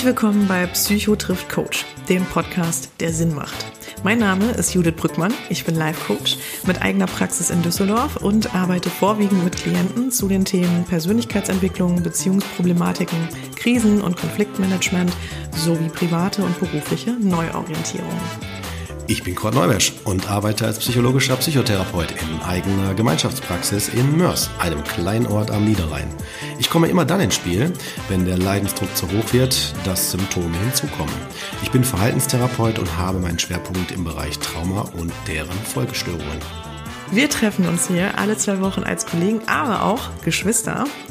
Herzlich willkommen bei Psycho trifft Coach, dem Podcast, der Sinn macht. Mein Name ist Judith Brückmann, ich bin Life Coach mit eigener Praxis in Düsseldorf und arbeite vorwiegend mit Klienten zu den Themen Persönlichkeitsentwicklung, Beziehungsproblematiken, Krisen- und Konfliktmanagement sowie private und berufliche Neuorientierung. Ich bin Kurt Neumesch und arbeite als psychologischer Psychotherapeut in eigener Gemeinschaftspraxis in Mörs, einem kleinen Ort am Niederrhein. Ich komme immer dann ins Spiel, wenn der Leidensdruck zu hoch wird, dass Symptome hinzukommen. Ich bin Verhaltenstherapeut und habe meinen Schwerpunkt im Bereich Trauma und deren Folgestörungen. Wir treffen uns hier alle zwei Wochen als Kollegen, aber auch Geschwister,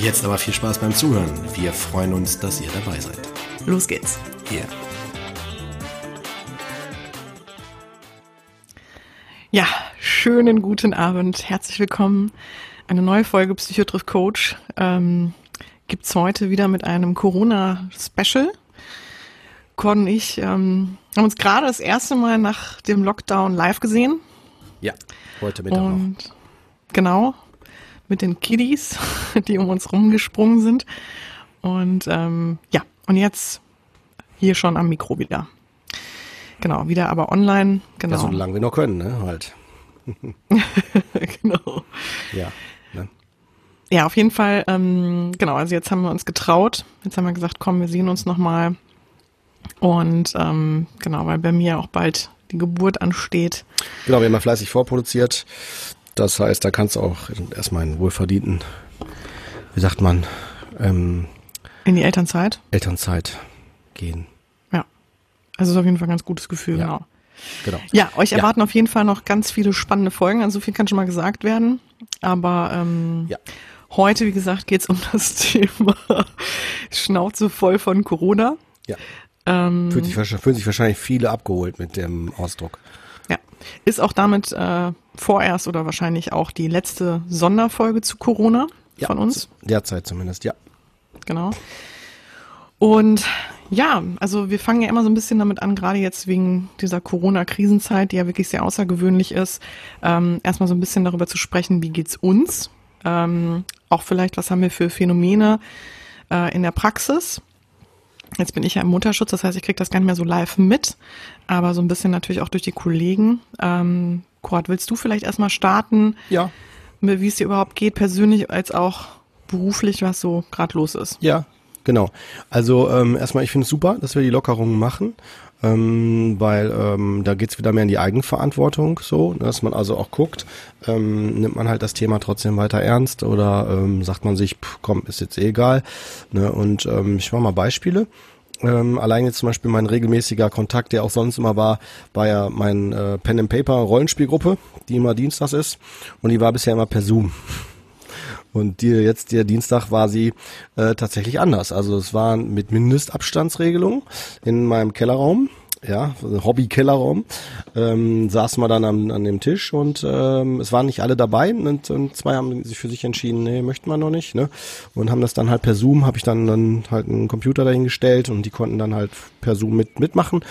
Jetzt aber viel Spaß beim Zuhören. Wir freuen uns, dass ihr dabei seid. Los geht's. Yeah. Ja, schönen guten Abend. Herzlich willkommen. Eine neue Folge Psychotriff Coach ähm, gibt's heute wieder mit einem Corona-Special. Con und ich ähm, haben uns gerade das erste Mal nach dem Lockdown live gesehen. Ja, heute Mittag Und genau, mit den Kiddies, die um uns rumgesprungen sind. Und ähm, ja, und jetzt hier schon am Mikro wieder. Genau, wieder aber online. Genau. Ja, solange wir noch können, ne? Halt. genau. Ja. Ne? Ja, auf jeden Fall, ähm, genau, also jetzt haben wir uns getraut. Jetzt haben wir gesagt, komm, wir sehen uns nochmal. Und ähm, genau, weil bei mir auch bald die Geburt ansteht. Genau, wir haben ja fleißig vorproduziert. Das heißt, da kannst du auch erstmal einen wohlverdienten, wie sagt man, ähm, In die Elternzeit. Elternzeit gehen. Ja. Also ist auf jeden Fall ein ganz gutes Gefühl, Ja. genau. Genau. Ja, euch Ja. erwarten auf jeden Fall noch ganz viele spannende Folgen. Also so viel kann schon mal gesagt werden. Aber ähm, Ja. heute, wie gesagt, geht's um das Thema Schnauze voll von Corona. Ja. Ähm, Fühlt sich, fühlen sich wahrscheinlich viele abgeholt mit dem Ausdruck. Ist auch damit äh, vorerst oder wahrscheinlich auch die letzte Sonderfolge zu Corona Ja, von uns. Derzeit zumindest, ja. Genau. Und ja, also wir fangen ja immer so ein bisschen damit an, gerade jetzt wegen dieser Corona-Krisenzeit, die ja wirklich sehr außergewöhnlich ist, ähm, erstmal so ein bisschen darüber zu sprechen, wie geht's uns? Ähm, auch vielleicht, was haben wir für Phänomene äh, in der Praxis? Jetzt bin ich ja im Mutterschutz, das heißt, ich kriege das gar nicht mehr so live mit, aber so ein bisschen natürlich auch durch die Kollegen. Ähm, Kurt, willst du vielleicht erstmal starten, Ja. wie es dir überhaupt geht, persönlich als auch beruflich, was so gerade los ist? Ja, genau. Also ähm, erstmal, ich finde es super, dass wir die Lockerungen machen, ähm, weil ähm, da geht's wieder mehr in die Eigenverantwortung, so, ne, dass man also auch guckt, ähm, nimmt man halt das Thema trotzdem weiter ernst oder ähm, sagt man sich, pff, komm, ist jetzt eh egal. Ne, und ähm, ich mache mal Beispiele. Ähm, allein jetzt zum Beispiel mein regelmäßiger Kontakt, der auch sonst immer war, war ja mein äh, Pen and Paper Rollenspielgruppe, die immer dienstags ist und die war bisher immer per Zoom. Und die, jetzt der Dienstag war sie äh, tatsächlich anders. Also es war mit Mindestabstandsregelung in meinem Kellerraum. Ja, Hobby-Kellerraum, ähm, saßen wir dann an, an dem Tisch und ähm, es waren nicht alle dabei und, und zwei haben sich für sich entschieden, nee, möchten wir noch nicht, ne? Und haben das dann halt per Zoom, habe ich dann, dann halt einen Computer dahingestellt und die konnten dann halt per Zoom mit mitmachen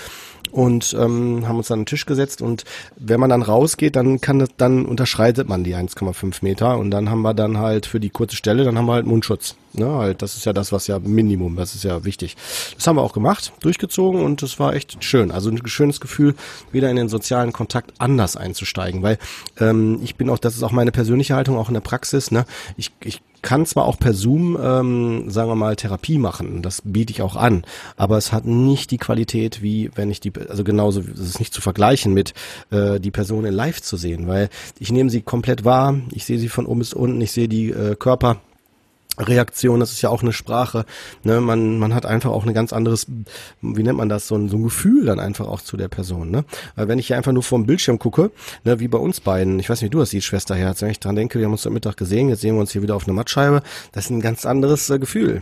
und ähm, haben uns an den Tisch gesetzt und wenn man dann rausgeht, dann kann das, dann unterschreitet man die 1,5 Meter und dann haben wir dann halt für die kurze Stelle, dann haben wir halt Mundschutz. Ne, halt, das ist ja das, was ja Minimum, das ist ja wichtig. Das haben wir auch gemacht, durchgezogen und das war echt schön. Also ein schönes Gefühl, wieder in den sozialen Kontakt anders einzusteigen, weil ähm, ich bin auch, das ist auch meine persönliche Haltung, auch in der Praxis. Ne, ich, ich kann zwar auch per Zoom, ähm, sagen wir mal, Therapie machen, das biete ich auch an, aber es hat nicht die Qualität, wie wenn ich die, also genauso, es ist nicht zu vergleichen mit äh, die Person in Live zu sehen, weil ich nehme sie komplett wahr, ich sehe sie von oben bis unten, ich sehe die äh, Körper Reaktion, das ist ja auch eine Sprache. Ne? Man, man hat einfach auch ein ganz anderes, wie nennt man das, so ein, so ein Gefühl dann einfach auch zu der Person. Ne? Weil wenn ich hier einfach nur vor dem Bildschirm gucke, ne, wie bei uns beiden, ich weiß nicht, wie du das siehst, Schwesterherz, wenn ich dran denke, wir haben uns am Mittag gesehen, jetzt sehen wir uns hier wieder auf einer Mattscheibe, das ist ein ganz anderes äh, Gefühl.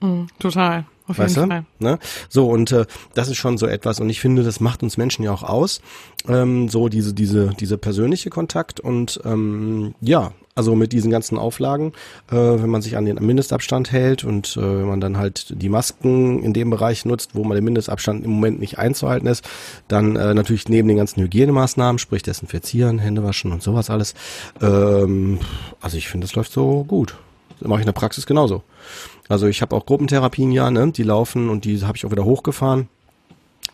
Mm, total. Auf weißt jeden du? Fall. Ne? So, und äh, das ist schon so etwas, und ich finde, das macht uns Menschen ja auch aus. Ähm, so diese, diese, diese persönliche Kontakt und ähm, ja, also mit diesen ganzen Auflagen, äh, wenn man sich an den Mindestabstand hält und äh, wenn man dann halt die Masken in dem Bereich nutzt, wo man den Mindestabstand im Moment nicht einzuhalten ist, dann äh, natürlich neben den ganzen Hygienemaßnahmen, sprich Desinfizieren, Hände waschen und sowas alles. Ähm, also ich finde, das läuft so gut. Das mache ich in der Praxis genauso. Also ich habe auch Gruppentherapien ja, ne? die laufen und die habe ich auch wieder hochgefahren.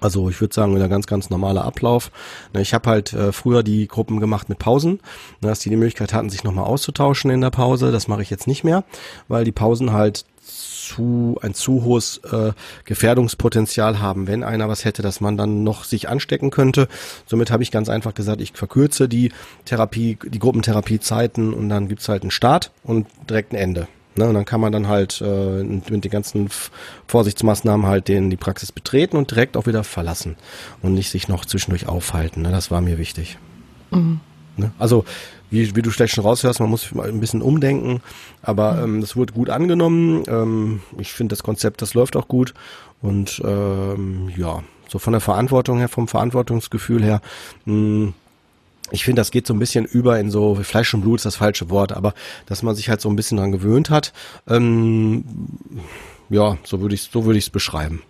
Also ich würde sagen, wieder ganz, ganz normaler Ablauf. Ne, ich habe halt äh, früher die Gruppen gemacht mit Pausen, ne, dass die die Möglichkeit hatten, sich nochmal auszutauschen in der Pause. Das mache ich jetzt nicht mehr, weil die Pausen halt zu ein zu hohes äh, Gefährdungspotenzial haben, wenn einer was hätte, dass man dann noch sich anstecken könnte. Somit habe ich ganz einfach gesagt, ich verkürze die Therapie, die Gruppentherapiezeiten und dann gibt's halt einen Start und direkt ein Ende. Ne, und dann kann man dann halt äh, mit den ganzen Vorsichtsmaßnahmen halt den die Praxis betreten und direkt auch wieder verlassen und nicht sich noch zwischendurch aufhalten. Ne, das war mir wichtig. Mhm. Ne? Also wie, wie du vielleicht schon raushörst, man muss ein bisschen umdenken, aber mhm. ähm, das wurde gut angenommen. Ähm, ich finde das Konzept, das läuft auch gut und ähm, ja, so von der Verantwortung her, vom Verantwortungsgefühl her, mh, ich finde, das geht so ein bisschen über in so Fleisch und Blut ist das falsche Wort, aber dass man sich halt so ein bisschen dran gewöhnt hat. Ähm, ja, so würde ich so würde ich es beschreiben.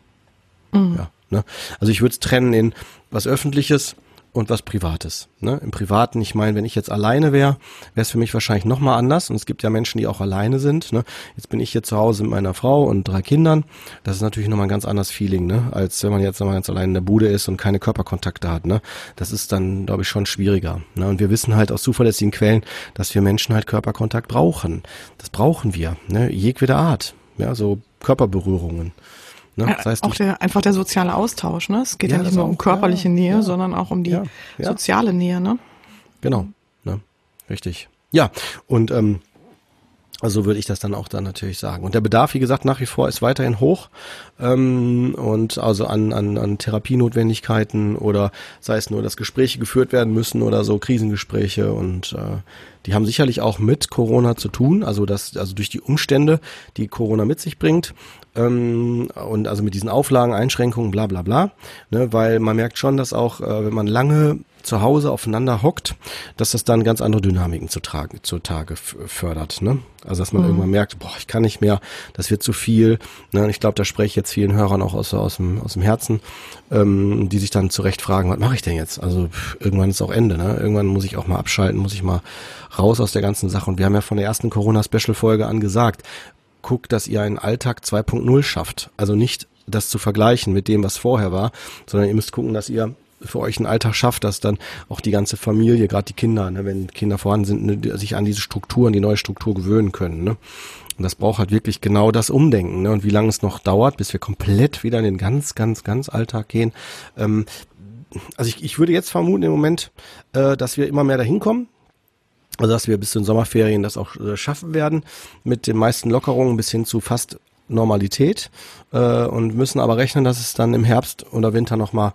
Mhm. Ja, ne? Also ich würde es trennen in was Öffentliches und was Privates. Ne? Im Privaten, ich meine, wenn ich jetzt alleine wäre, wäre es für mich wahrscheinlich nochmal anders. Und es gibt ja Menschen, die auch alleine sind. Ne? Jetzt bin ich hier zu Hause mit meiner Frau und drei Kindern. Das ist natürlich nochmal ein ganz anderes Feeling, ne? als wenn man jetzt nochmal ganz allein in der Bude ist und keine Körperkontakte hat. Ne? Das ist dann, glaube ich, schon schwieriger. Ne? Und wir wissen halt aus zuverlässigen Quellen, dass wir Menschen halt Körperkontakt brauchen. Das brauchen wir, ne? jegwede Art. Ja, so Körperberührungen. Ne? Das heißt, auch der, einfach der soziale Austausch. Ne? Es geht ja, ja nicht nur um körperliche ja, Nähe, ja. sondern auch um die soziale Nähe. Ne? Genau, ne? richtig. Ja, und ähm, also würde ich das dann auch dann natürlich sagen. Und der Bedarf, wie gesagt, nach wie vor ist weiterhin hoch. Ähm, und also an, an, an Therapienotwendigkeiten oder sei es nur, dass Gespräche geführt werden müssen oder so Krisengespräche und äh, die haben sicherlich auch mit Corona zu tun, also das, also durch die Umstände, die Corona mit sich bringt ähm, und also mit diesen Auflagen, Einschränkungen, bla bla bla, ne, weil man merkt schon, dass auch, äh, wenn man lange zu Hause aufeinander hockt, dass das dann ganz andere Dynamiken zu tragen, zutage fördert. Ne? Also dass man mhm. irgendwann merkt, boah, ich kann nicht mehr, das wird zu viel. Ne? Und ich glaube, da spreche ich jetzt vielen Hörern auch aus, aus, dem, aus dem Herzen, ähm, die sich dann zurecht fragen, was mache ich denn jetzt? Also pff, irgendwann ist auch Ende. Ne? Irgendwann muss ich auch mal abschalten, muss ich mal raus aus der ganzen Sache. Und wir haben ja von der ersten Corona-Special-Folge an gesagt, guckt, dass ihr einen Alltag 2.0 schafft. Also nicht das zu vergleichen mit dem, was vorher war, sondern ihr müsst gucken, dass ihr für euch einen Alltag schafft, dass dann auch die ganze Familie, gerade die Kinder, ne, wenn Kinder vorhanden sind, ne, sich an diese Struktur, an die neue Struktur gewöhnen können. Ne? Und das braucht halt wirklich genau das Umdenken. Ne? Und wie lange es noch dauert, bis wir komplett wieder in den ganz, ganz, ganz Alltag gehen. Ähm, also ich, ich würde jetzt vermuten im Moment, äh, dass wir immer mehr dahin kommen, also dass wir bis zu den Sommerferien das auch äh, schaffen werden, mit den meisten Lockerungen bis hin zu fast Normalität äh, und müssen aber rechnen, dass es dann im Herbst oder Winter nochmal,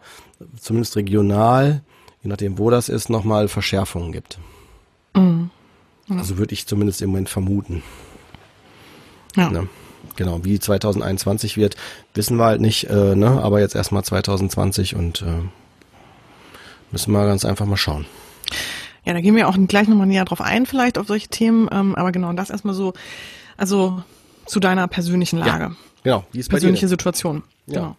zumindest regional, je nachdem wo das ist, nochmal Verschärfungen gibt. Mhm. Ja. Also würde ich zumindest im Moment vermuten. Ja. Ne? Genau, wie 2021 wird, wissen wir halt nicht, äh, ne? aber jetzt erstmal 2020 und äh, müssen wir ganz einfach mal schauen. Ja, da gehen wir auch gleich nochmal näher drauf ein, vielleicht auf solche Themen. Ähm, aber genau, das erstmal so, also zu deiner persönlichen Lage. Ja, genau, wie ist Persönliche Situation. Ja. Genau.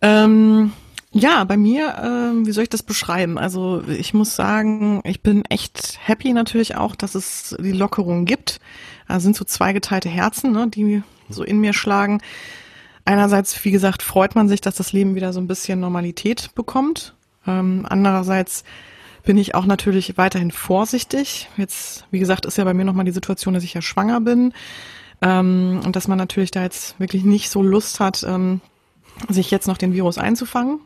Ähm, ja, bei mir, äh, wie soll ich das beschreiben? Also ich muss sagen, ich bin echt happy natürlich auch, dass es die Lockerung gibt. Da sind so zweigeteilte Herzen, ne, die so in mir schlagen. Einerseits, wie gesagt, freut man sich, dass das Leben wieder so ein bisschen Normalität bekommt. Ähm, andererseits bin ich auch natürlich weiterhin vorsichtig. Jetzt, wie gesagt, ist ja bei mir nochmal die Situation, dass ich ja schwanger bin ähm, und dass man natürlich da jetzt wirklich nicht so Lust hat, ähm, sich jetzt noch den Virus einzufangen.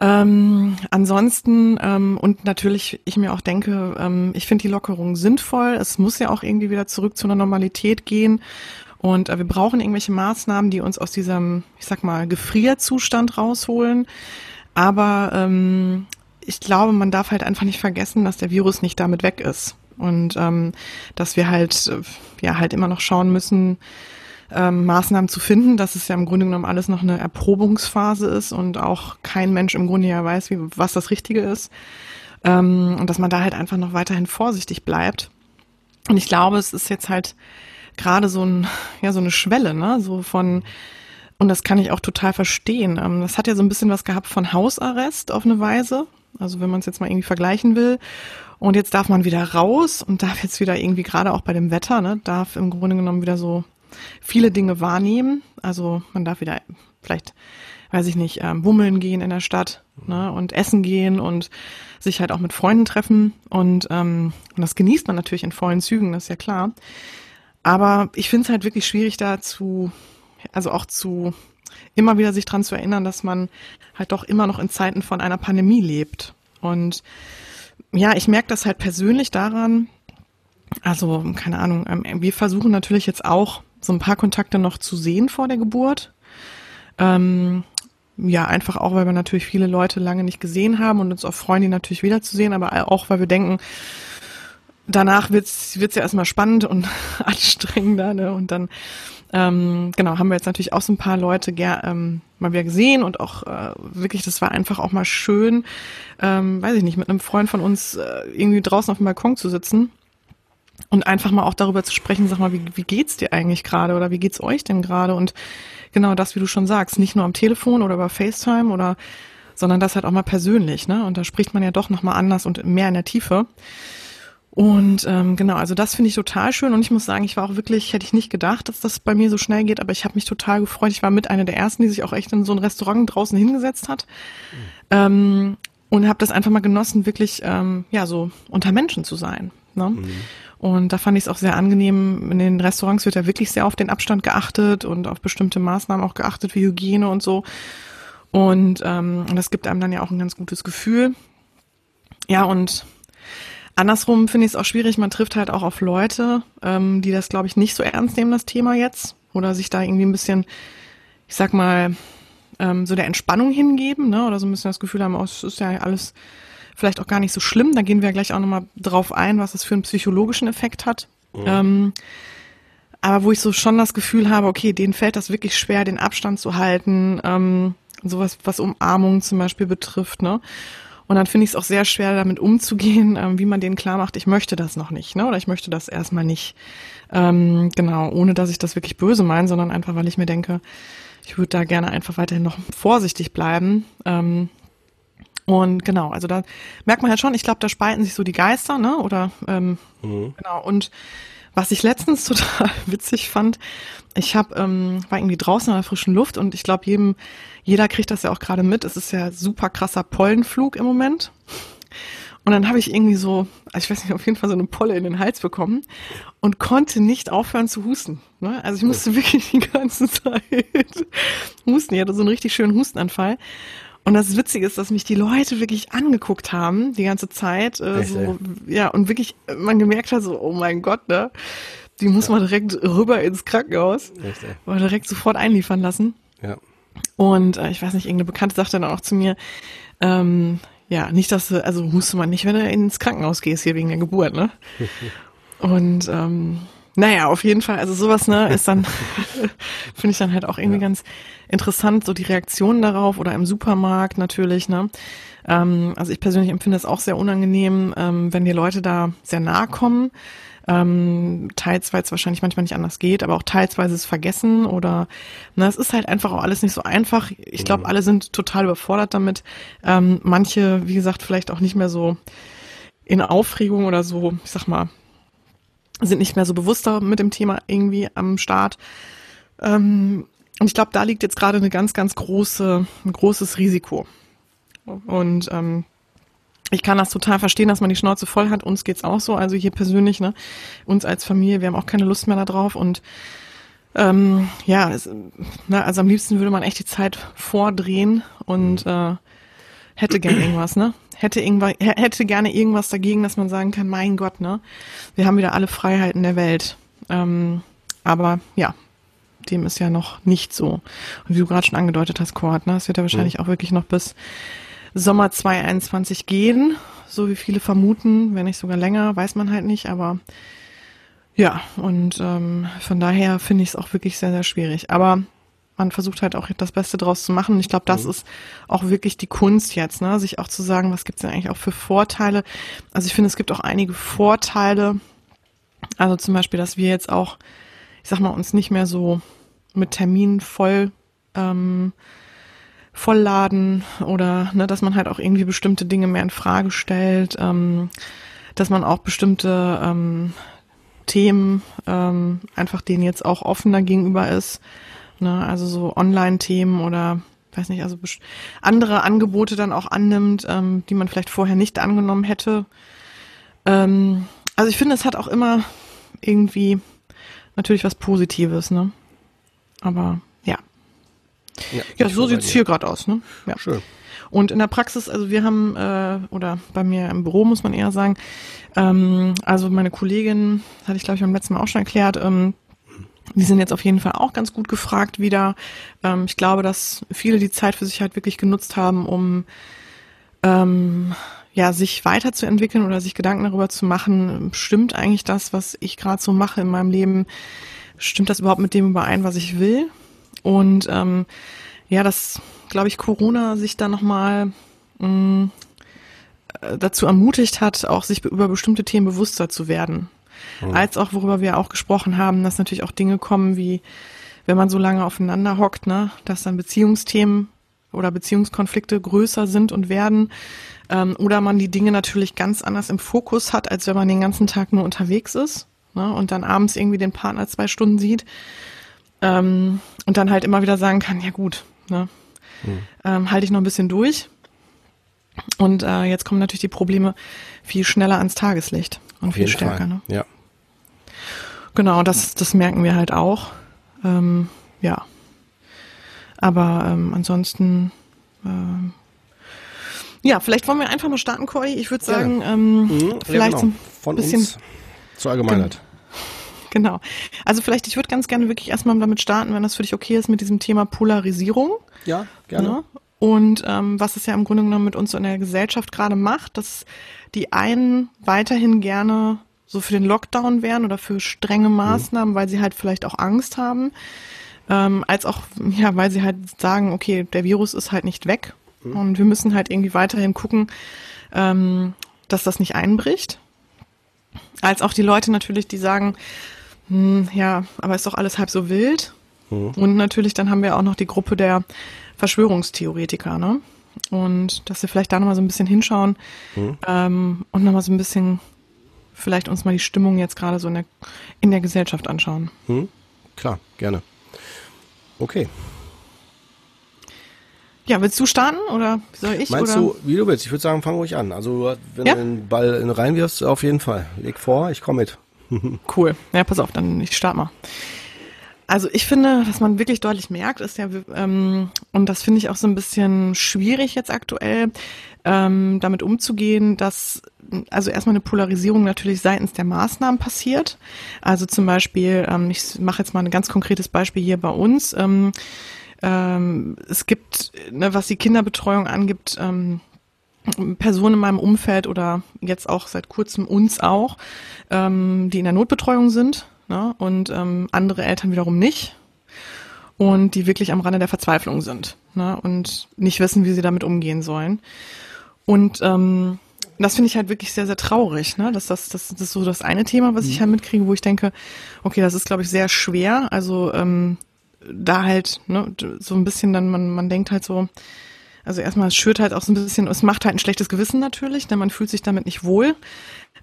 Ähm, ansonsten ähm, und natürlich ich mir auch denke, ähm, ich finde die Lockerung sinnvoll. Es muss ja auch irgendwie wieder zurück zu einer Normalität gehen. Und äh, wir brauchen irgendwelche Maßnahmen, die uns aus diesem, ich sag mal, Gefrierzustand rausholen. Aber ähm, ich glaube, man darf halt einfach nicht vergessen, dass der Virus nicht damit weg ist. Und ähm, dass wir halt, ja, halt immer noch schauen müssen, ähm, Maßnahmen zu finden, dass es ja im Grunde genommen alles noch eine Erprobungsphase ist und auch kein Mensch im Grunde ja weiß, wie, was das Richtige ist. Ähm, und dass man da halt einfach noch weiterhin vorsichtig bleibt. Und ich glaube, es ist jetzt halt gerade so ein, ja, so eine Schwelle, ne, so von, und das kann ich auch total verstehen. Ähm, das hat ja so ein bisschen was gehabt von Hausarrest auf eine Weise. Also wenn man es jetzt mal irgendwie vergleichen will. Und jetzt darf man wieder raus und darf jetzt wieder irgendwie gerade auch bei dem Wetter, ne, darf im Grunde genommen wieder so viele Dinge wahrnehmen. Also man darf wieder vielleicht, weiß ich nicht, ähm, bummeln gehen in der Stadt ne, und essen gehen und sich halt auch mit Freunden treffen. Und, ähm, und das genießt man natürlich in vollen Zügen, das ist ja klar. Aber ich finde es halt wirklich schwierig dazu, also auch zu immer wieder sich dran zu erinnern, dass man halt doch immer noch in Zeiten von einer Pandemie lebt. Und ja, ich merke das halt persönlich daran, also keine Ahnung, ähm, wir versuchen natürlich jetzt auch so ein paar Kontakte noch zu sehen vor der Geburt. Ähm, ja, einfach auch, weil wir natürlich viele Leute lange nicht gesehen haben und uns auch freuen, die natürlich wiederzusehen, aber auch, weil wir denken, danach wird's wird's ja erstmal spannend und anstrengender, ne? Und dann ähm, genau haben wir jetzt natürlich auch so ein paar Leute ähm, mal wieder gesehen und auch äh, wirklich, das war einfach auch mal schön, ähm, weiß ich nicht, mit einem Freund von uns äh, irgendwie draußen auf dem Balkon zu sitzen und einfach mal auch darüber zu sprechen, sag mal, wie, wie geht's dir eigentlich gerade oder wie geht's euch denn gerade? Und genau das, wie du schon sagst, nicht nur am Telefon oder über FaceTime oder sondern das halt auch mal persönlich, ne? Und da spricht man ja doch nochmal anders und mehr in der Tiefe. Und ähm, genau, also das finde ich total schön und ich muss sagen, ich war auch wirklich, hätte ich nicht gedacht, dass das bei mir so schnell geht, aber ich habe mich total gefreut. Ich war mit einer der ersten, die sich auch echt in so ein Restaurant draußen hingesetzt hat mhm. ähm, und habe das einfach mal genossen, wirklich ähm, ja so unter Menschen zu sein. Ne? Mhm. Und da fand ich es auch sehr angenehm. In den Restaurants wird ja wirklich sehr auf den Abstand geachtet und auf bestimmte Maßnahmen auch geachtet, wie Hygiene und so. Und ähm, das gibt einem dann ja auch ein ganz gutes Gefühl. Ja, und andersrum finde ich es auch schwierig. Man trifft halt auch auf Leute, ähm, die das, glaube ich, nicht so ernst nehmen, das Thema jetzt. Oder sich da irgendwie ein bisschen, ich sag mal, ähm, so der Entspannung hingeben, ne? Oder so ein bisschen das Gefühl haben, oh, es ist ja alles vielleicht auch gar nicht so schlimm. Da gehen wir gleich auch nochmal drauf ein, was es für einen psychologischen Effekt hat. Mhm. Ähm, aber wo ich so schon das Gefühl habe, okay, denen fällt das wirklich schwer, den Abstand zu halten, ähm, sowas, was Umarmung zum Beispiel betrifft, ne? Und dann finde ich es auch sehr schwer, damit umzugehen, ähm, wie man denen klar macht, ich möchte das noch nicht, ne? Oder ich möchte das erstmal nicht. Ähm, genau, ohne dass ich das wirklich böse meine, sondern einfach, weil ich mir denke, ich würde da gerne einfach weiterhin noch vorsichtig bleiben. Ähm, und genau, also da merkt man halt schon, ich glaube, da spalten sich so die Geister, ne? Oder ähm, mhm. genau. Und was ich letztens total witzig fand, ich hab, ähm, war irgendwie draußen in der frischen Luft und ich glaube, jedem, jeder kriegt das ja auch gerade mit. Es ist ja super krasser Pollenflug im Moment. Und dann habe ich irgendwie so, also ich weiß nicht, auf jeden Fall so eine Polle in den Hals bekommen und konnte nicht aufhören zu husten. Ne? Also ich musste wirklich die ganze Zeit husten. Ich hatte so einen richtig schönen Hustenanfall. Und das Witzige ist, dass mich die Leute wirklich angeguckt haben die ganze Zeit. Äh, so, ja, und wirklich, man gemerkt hat so, oh mein Gott, ne? Die muss ja. man direkt rüber ins Krankenhaus. Richtig. Oder direkt sofort einliefern lassen. Ja. Und äh, ich weiß nicht, irgendeine Bekannte sagte dann auch zu mir, ähm, ja, nicht, dass du, also musste man nicht, wenn du ins Krankenhaus gehst hier wegen der Geburt, ne? und ähm, naja, auf jeden Fall, also sowas, ne, ist dann, finde ich dann halt auch irgendwie ja. ganz interessant, so die Reaktionen darauf oder im Supermarkt natürlich, ne. Ähm, also ich persönlich empfinde es auch sehr unangenehm, ähm, wenn die Leute da sehr nahe kommen. Ähm, teils, weil es wahrscheinlich manchmal nicht anders geht, aber auch teils, weil sie es vergessen oder ne, es ist halt einfach auch alles nicht so einfach. Ich glaube, mhm. alle sind total überfordert damit. Ähm, manche, wie gesagt, vielleicht auch nicht mehr so in Aufregung oder so, ich sag mal, sind nicht mehr so bewusster mit dem Thema irgendwie am Start. Ähm, und ich glaube, da liegt jetzt gerade eine ganz, ganz große, ein großes Risiko. Und ähm, ich kann das total verstehen, dass man die Schnauze voll hat. Uns geht's auch so. Also hier persönlich, ne, uns als Familie, wir haben auch keine Lust mehr darauf. Und ähm, ja, es, na, also am liebsten würde man echt die Zeit vordrehen und mhm. äh, hätte gern irgendwas, ne? Hätte irgendwas, hätte gerne irgendwas dagegen, dass man sagen kann, mein Gott, ne? Wir haben wieder alle Freiheiten der Welt. Ähm, aber ja, dem ist ja noch nicht so. Und wie du gerade schon angedeutet hast, Kurt, ne? Es wird ja wahrscheinlich mhm. auch wirklich noch bis Sommer 2021 gehen, so wie viele vermuten, wenn nicht sogar länger, weiß man halt nicht, aber ja, und ähm, von daher finde ich es auch wirklich sehr, sehr schwierig. Aber man versucht halt auch das Beste draus zu machen. Und ich glaube, das mhm. ist auch wirklich die Kunst jetzt, ne? sich auch zu sagen, was gibt es denn eigentlich auch für Vorteile. Also ich finde, es gibt auch einige Vorteile. Also zum Beispiel, dass wir jetzt auch, ich sag mal, uns nicht mehr so mit Terminen voll ähm, vollladen oder ne, dass man halt auch irgendwie bestimmte Dinge mehr in Frage stellt, ähm, dass man auch bestimmte ähm, Themen ähm, einfach denen jetzt auch offener gegenüber ist. Ne? Also so Online-Themen oder weiß nicht, also andere Angebote dann auch annimmt, ähm, die man vielleicht vorher nicht angenommen hätte. Ähm, also ich finde, es hat auch immer irgendwie natürlich was Positives, ne? Aber ja. Ja, ja so sieht's hier gerade aus, ne? Ja. Schön. Und in der Praxis, also wir haben, äh, oder bei mir im Büro muss man eher sagen, ähm, also meine Kollegin, hatte ich glaube ich beim letzten Mal auch schon erklärt, ähm, die sind jetzt auf jeden Fall auch ganz gut gefragt wieder. Ähm, ich glaube, dass viele die Zeit für sich halt wirklich genutzt haben, um ähm, ja, sich weiterzuentwickeln oder sich Gedanken darüber zu machen, stimmt eigentlich das, was ich gerade so mache in meinem Leben, stimmt das überhaupt mit dem überein, was ich will? Und ähm, ja, dass, glaube ich, Corona sich da nochmal mm, äh, dazu ermutigt hat, auch sich über bestimmte Themen bewusster zu werden. Mhm. Als auch, worüber wir auch gesprochen haben, dass natürlich auch Dinge kommen wie, wenn man so lange aufeinander hockt, ne, dass dann Beziehungsthemen oder Beziehungskonflikte größer sind und werden. Ähm, oder man die Dinge natürlich ganz anders im Fokus hat, als wenn man den ganzen Tag nur unterwegs ist ne, und dann abends irgendwie den Partner zwei Stunden sieht. Ähm, und dann halt immer wieder sagen kann, ja gut, ne, mhm. ähm, halte ich noch ein bisschen durch. Und äh, jetzt kommen natürlich die Probleme viel schneller ans Tageslicht und Auf viel stärker. Fall. Ne? Ja. Genau, das, das merken wir halt auch. Ähm, ja. Aber ähm, ansonsten, ähm, ja, vielleicht wollen wir einfach mal starten, Cory. Ich würde sagen, ähm, mhm, vielleicht ja, genau. Von bisschen uns zur Allgemeinheit. Genau. Also vielleicht, ich würde ganz gerne wirklich erstmal damit starten, wenn das für dich okay ist, mit diesem Thema Polarisierung. Ja, gerne. Ja? Ne? Und ähm, was es ja im Grunde genommen mit uns so in der Gesellschaft gerade macht, dass die einen weiterhin gerne so für den Lockdown wären oder für strenge mhm. Maßnahmen, mhm. weil sie halt vielleicht auch Angst haben, ähm, als auch, ja, weil sie halt sagen, okay, der Virus ist halt nicht weg mhm. und wir müssen halt irgendwie weiterhin gucken, ähm, dass das nicht einbricht. Als auch die Leute natürlich, die sagen, hm, ja, aber ist doch alles halb so wild. Mhm. Und natürlich dann haben wir auch noch die Gruppe der Verschwörungstheoretiker, ne? Und dass wir vielleicht da nochmal so ein bisschen hinschauen mhm. ähm, und nochmal so ein bisschen vielleicht uns mal die Stimmung jetzt gerade so in der, in der Gesellschaft anschauen. Mhm. Klar, gerne. Okay. Ja, willst du starten oder soll ich? Meinst oder? du, wie du willst? Ich würde sagen, fang ruhig an. Also wenn ja? du den Ball reinwirfst, auf jeden Fall. Leg vor, ich komme mit. cool. Ja, pass auf, dann ich starte mal. Also ich finde, was man wirklich deutlich merkt, ist ja, ähm, und das finde ich auch so ein bisschen schwierig jetzt aktuell, ähm, damit umzugehen, dass also erstmal eine Polarisierung natürlich seitens der Maßnahmen passiert. Also zum Beispiel, ähm, ich mache jetzt mal ein ganz konkretes Beispiel hier bei uns. Ähm, ähm, es gibt, ne, was die Kinderbetreuung angibt, ähm, Personen in meinem Umfeld oder jetzt auch seit kurzem uns auch, ähm, die in der Notbetreuung sind ne? und ähm, andere Eltern wiederum nicht und die wirklich am Rande der Verzweiflung sind ne? und nicht wissen, wie sie damit umgehen sollen. Und ähm, das finde ich halt wirklich sehr, sehr traurig. Ne? Das, das, das, das ist so das eine Thema, was ich mhm. halt mitkriege, wo ich denke, okay, das ist, glaube ich, sehr schwer. Also ähm, da halt ne, so ein bisschen dann, man, man denkt halt so, also erstmal, es schürt halt auch so ein bisschen, es macht halt ein schlechtes Gewissen natürlich, denn man fühlt sich damit nicht wohl.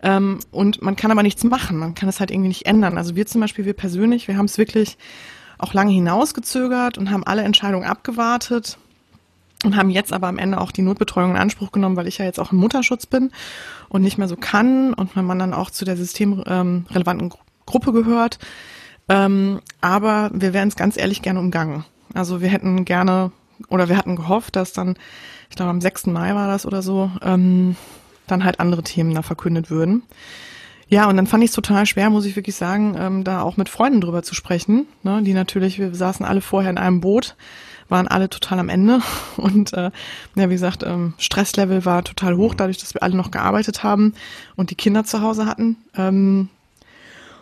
Ähm, und man kann aber nichts machen. Man kann es halt irgendwie nicht ändern. Also wir zum Beispiel, wir persönlich, wir haben es wirklich auch lange hinausgezögert und haben alle Entscheidungen abgewartet und haben jetzt aber am Ende auch die Notbetreuung in Anspruch genommen, weil ich ja jetzt auch im Mutterschutz bin und nicht mehr so kann und mein Mann dann auch zu der systemrelevanten Gruppe gehört. Ähm, aber wir wären es ganz ehrlich gerne umgangen. Also wir hätten gerne oder wir hatten gehofft, dass dann, ich glaube am 6. Mai war das oder so, ähm, dann halt andere Themen da verkündet würden. Ja, und dann fand ich es total schwer, muss ich wirklich sagen, ähm, da auch mit Freunden drüber zu sprechen. Ne? Die natürlich, wir saßen alle vorher in einem Boot, waren alle total am Ende. Und äh, ja, wie gesagt, ähm, Stresslevel war total hoch, dadurch, dass wir alle noch gearbeitet haben und die Kinder zu Hause hatten. Ähm,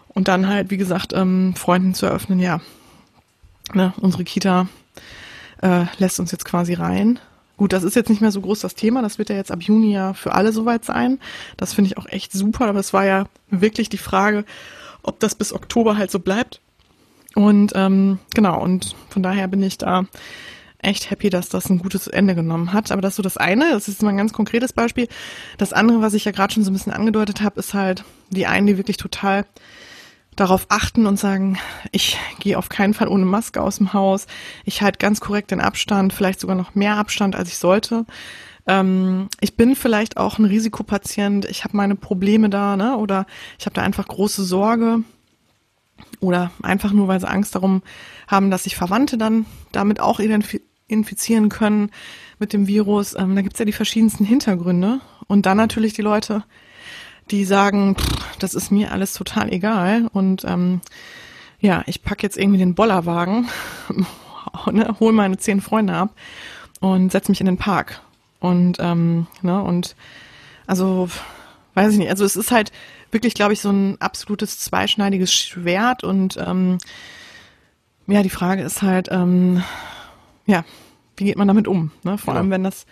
und dann halt, wie gesagt, ähm, Freunden zu eröffnen, ja, ne, unsere Kita äh, lässt uns jetzt quasi rein. Gut, das ist jetzt nicht mehr so groß das Thema. Das wird ja jetzt ab Juni ja für alle soweit sein. Das finde ich auch echt super. Aber es war ja wirklich die Frage, ob das bis Oktober halt so bleibt. Und ähm, genau, und von daher bin ich da echt happy, dass das ein gutes Ende genommen hat. Aber das ist so das eine, das ist mal ein ganz konkretes Beispiel. Das andere, was ich ja gerade schon so ein bisschen angedeutet habe, ist halt die einen, die wirklich total darauf achten und sagen, ich gehe auf keinen Fall ohne Maske aus dem Haus, ich halte ganz korrekt den Abstand, vielleicht sogar noch mehr Abstand, als ich sollte. Ähm, ich bin vielleicht auch ein Risikopatient, ich habe meine Probleme da, ne? Oder ich habe da einfach große Sorge. Oder einfach nur, weil sie Angst darum haben, dass sich Verwandte dann damit auch infizieren können mit dem Virus. Ähm, da gibt's ja die verschiedensten Hintergründe. Und dann natürlich die Leute, die sagen, pff, das ist mir alles total egal und ähm, ja, ich pack jetzt irgendwie den Bollerwagen, ne, hol meine zehn Freunde ab und setz mich in den Park. Und, ähm, ne, und also, weiß ich nicht, also es ist halt wirklich, glaube ich, so ein absolutes zweischneidiges Schwert und ähm, ja, die Frage ist halt, ähm, ja, wie geht man damit um? Ne? Vor genau. allem, wenn das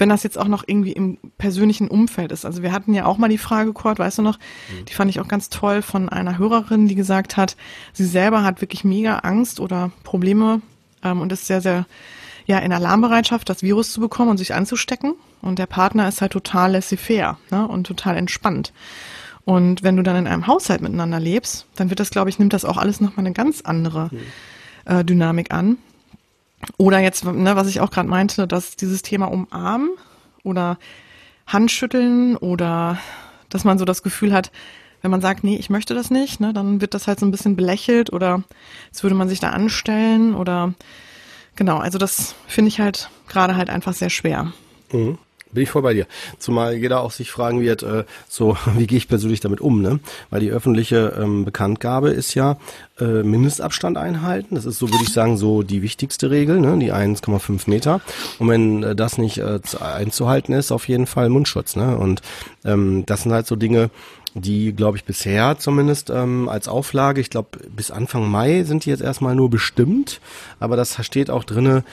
wenn das jetzt auch noch irgendwie im persönlichen Umfeld ist. Also wir hatten ja auch mal die Frage, Kurt, weißt du noch, mhm. die fand ich auch ganz toll von einer Hörerin, die gesagt hat, sie selber hat wirklich mega Angst oder Probleme ähm, und ist sehr, sehr ja in Alarmbereitschaft, das Virus zu bekommen und sich anzustecken. Und der Partner ist halt total laissez-faire ne, und total entspannt. Und wenn du dann in einem Haushalt miteinander lebst, dann wird das, glaube ich, nimmt das auch alles nochmal eine ganz andere mhm. äh, Dynamik an. Oder jetzt, ne, was ich auch gerade meinte, dass dieses Thema umarmen oder Handschütteln oder dass man so das Gefühl hat, wenn man sagt, nee, ich möchte das nicht, ne, dann wird das halt so ein bisschen belächelt oder jetzt würde man sich da anstellen oder genau, also das finde ich halt gerade halt einfach sehr schwer. Mhm. Bin ich voll bei dir. Zumal jeder auch sich fragen wird, äh, so, wie gehe ich persönlich damit um, ne? Weil die öffentliche ähm, Bekanntgabe ist ja äh, Mindestabstand einhalten. Das ist so, würde ich sagen, so die wichtigste Regel, ne? Die 1,5 Meter. Und wenn äh, das nicht äh, einzuhalten ist, auf jeden Fall Mundschutz, ne? Und ähm, das sind halt so Dinge, die, glaube ich, bisher zumindest ähm, als Auflage, ich glaube, bis Anfang Mai sind die jetzt erstmal nur bestimmt, aber das steht auch drinne,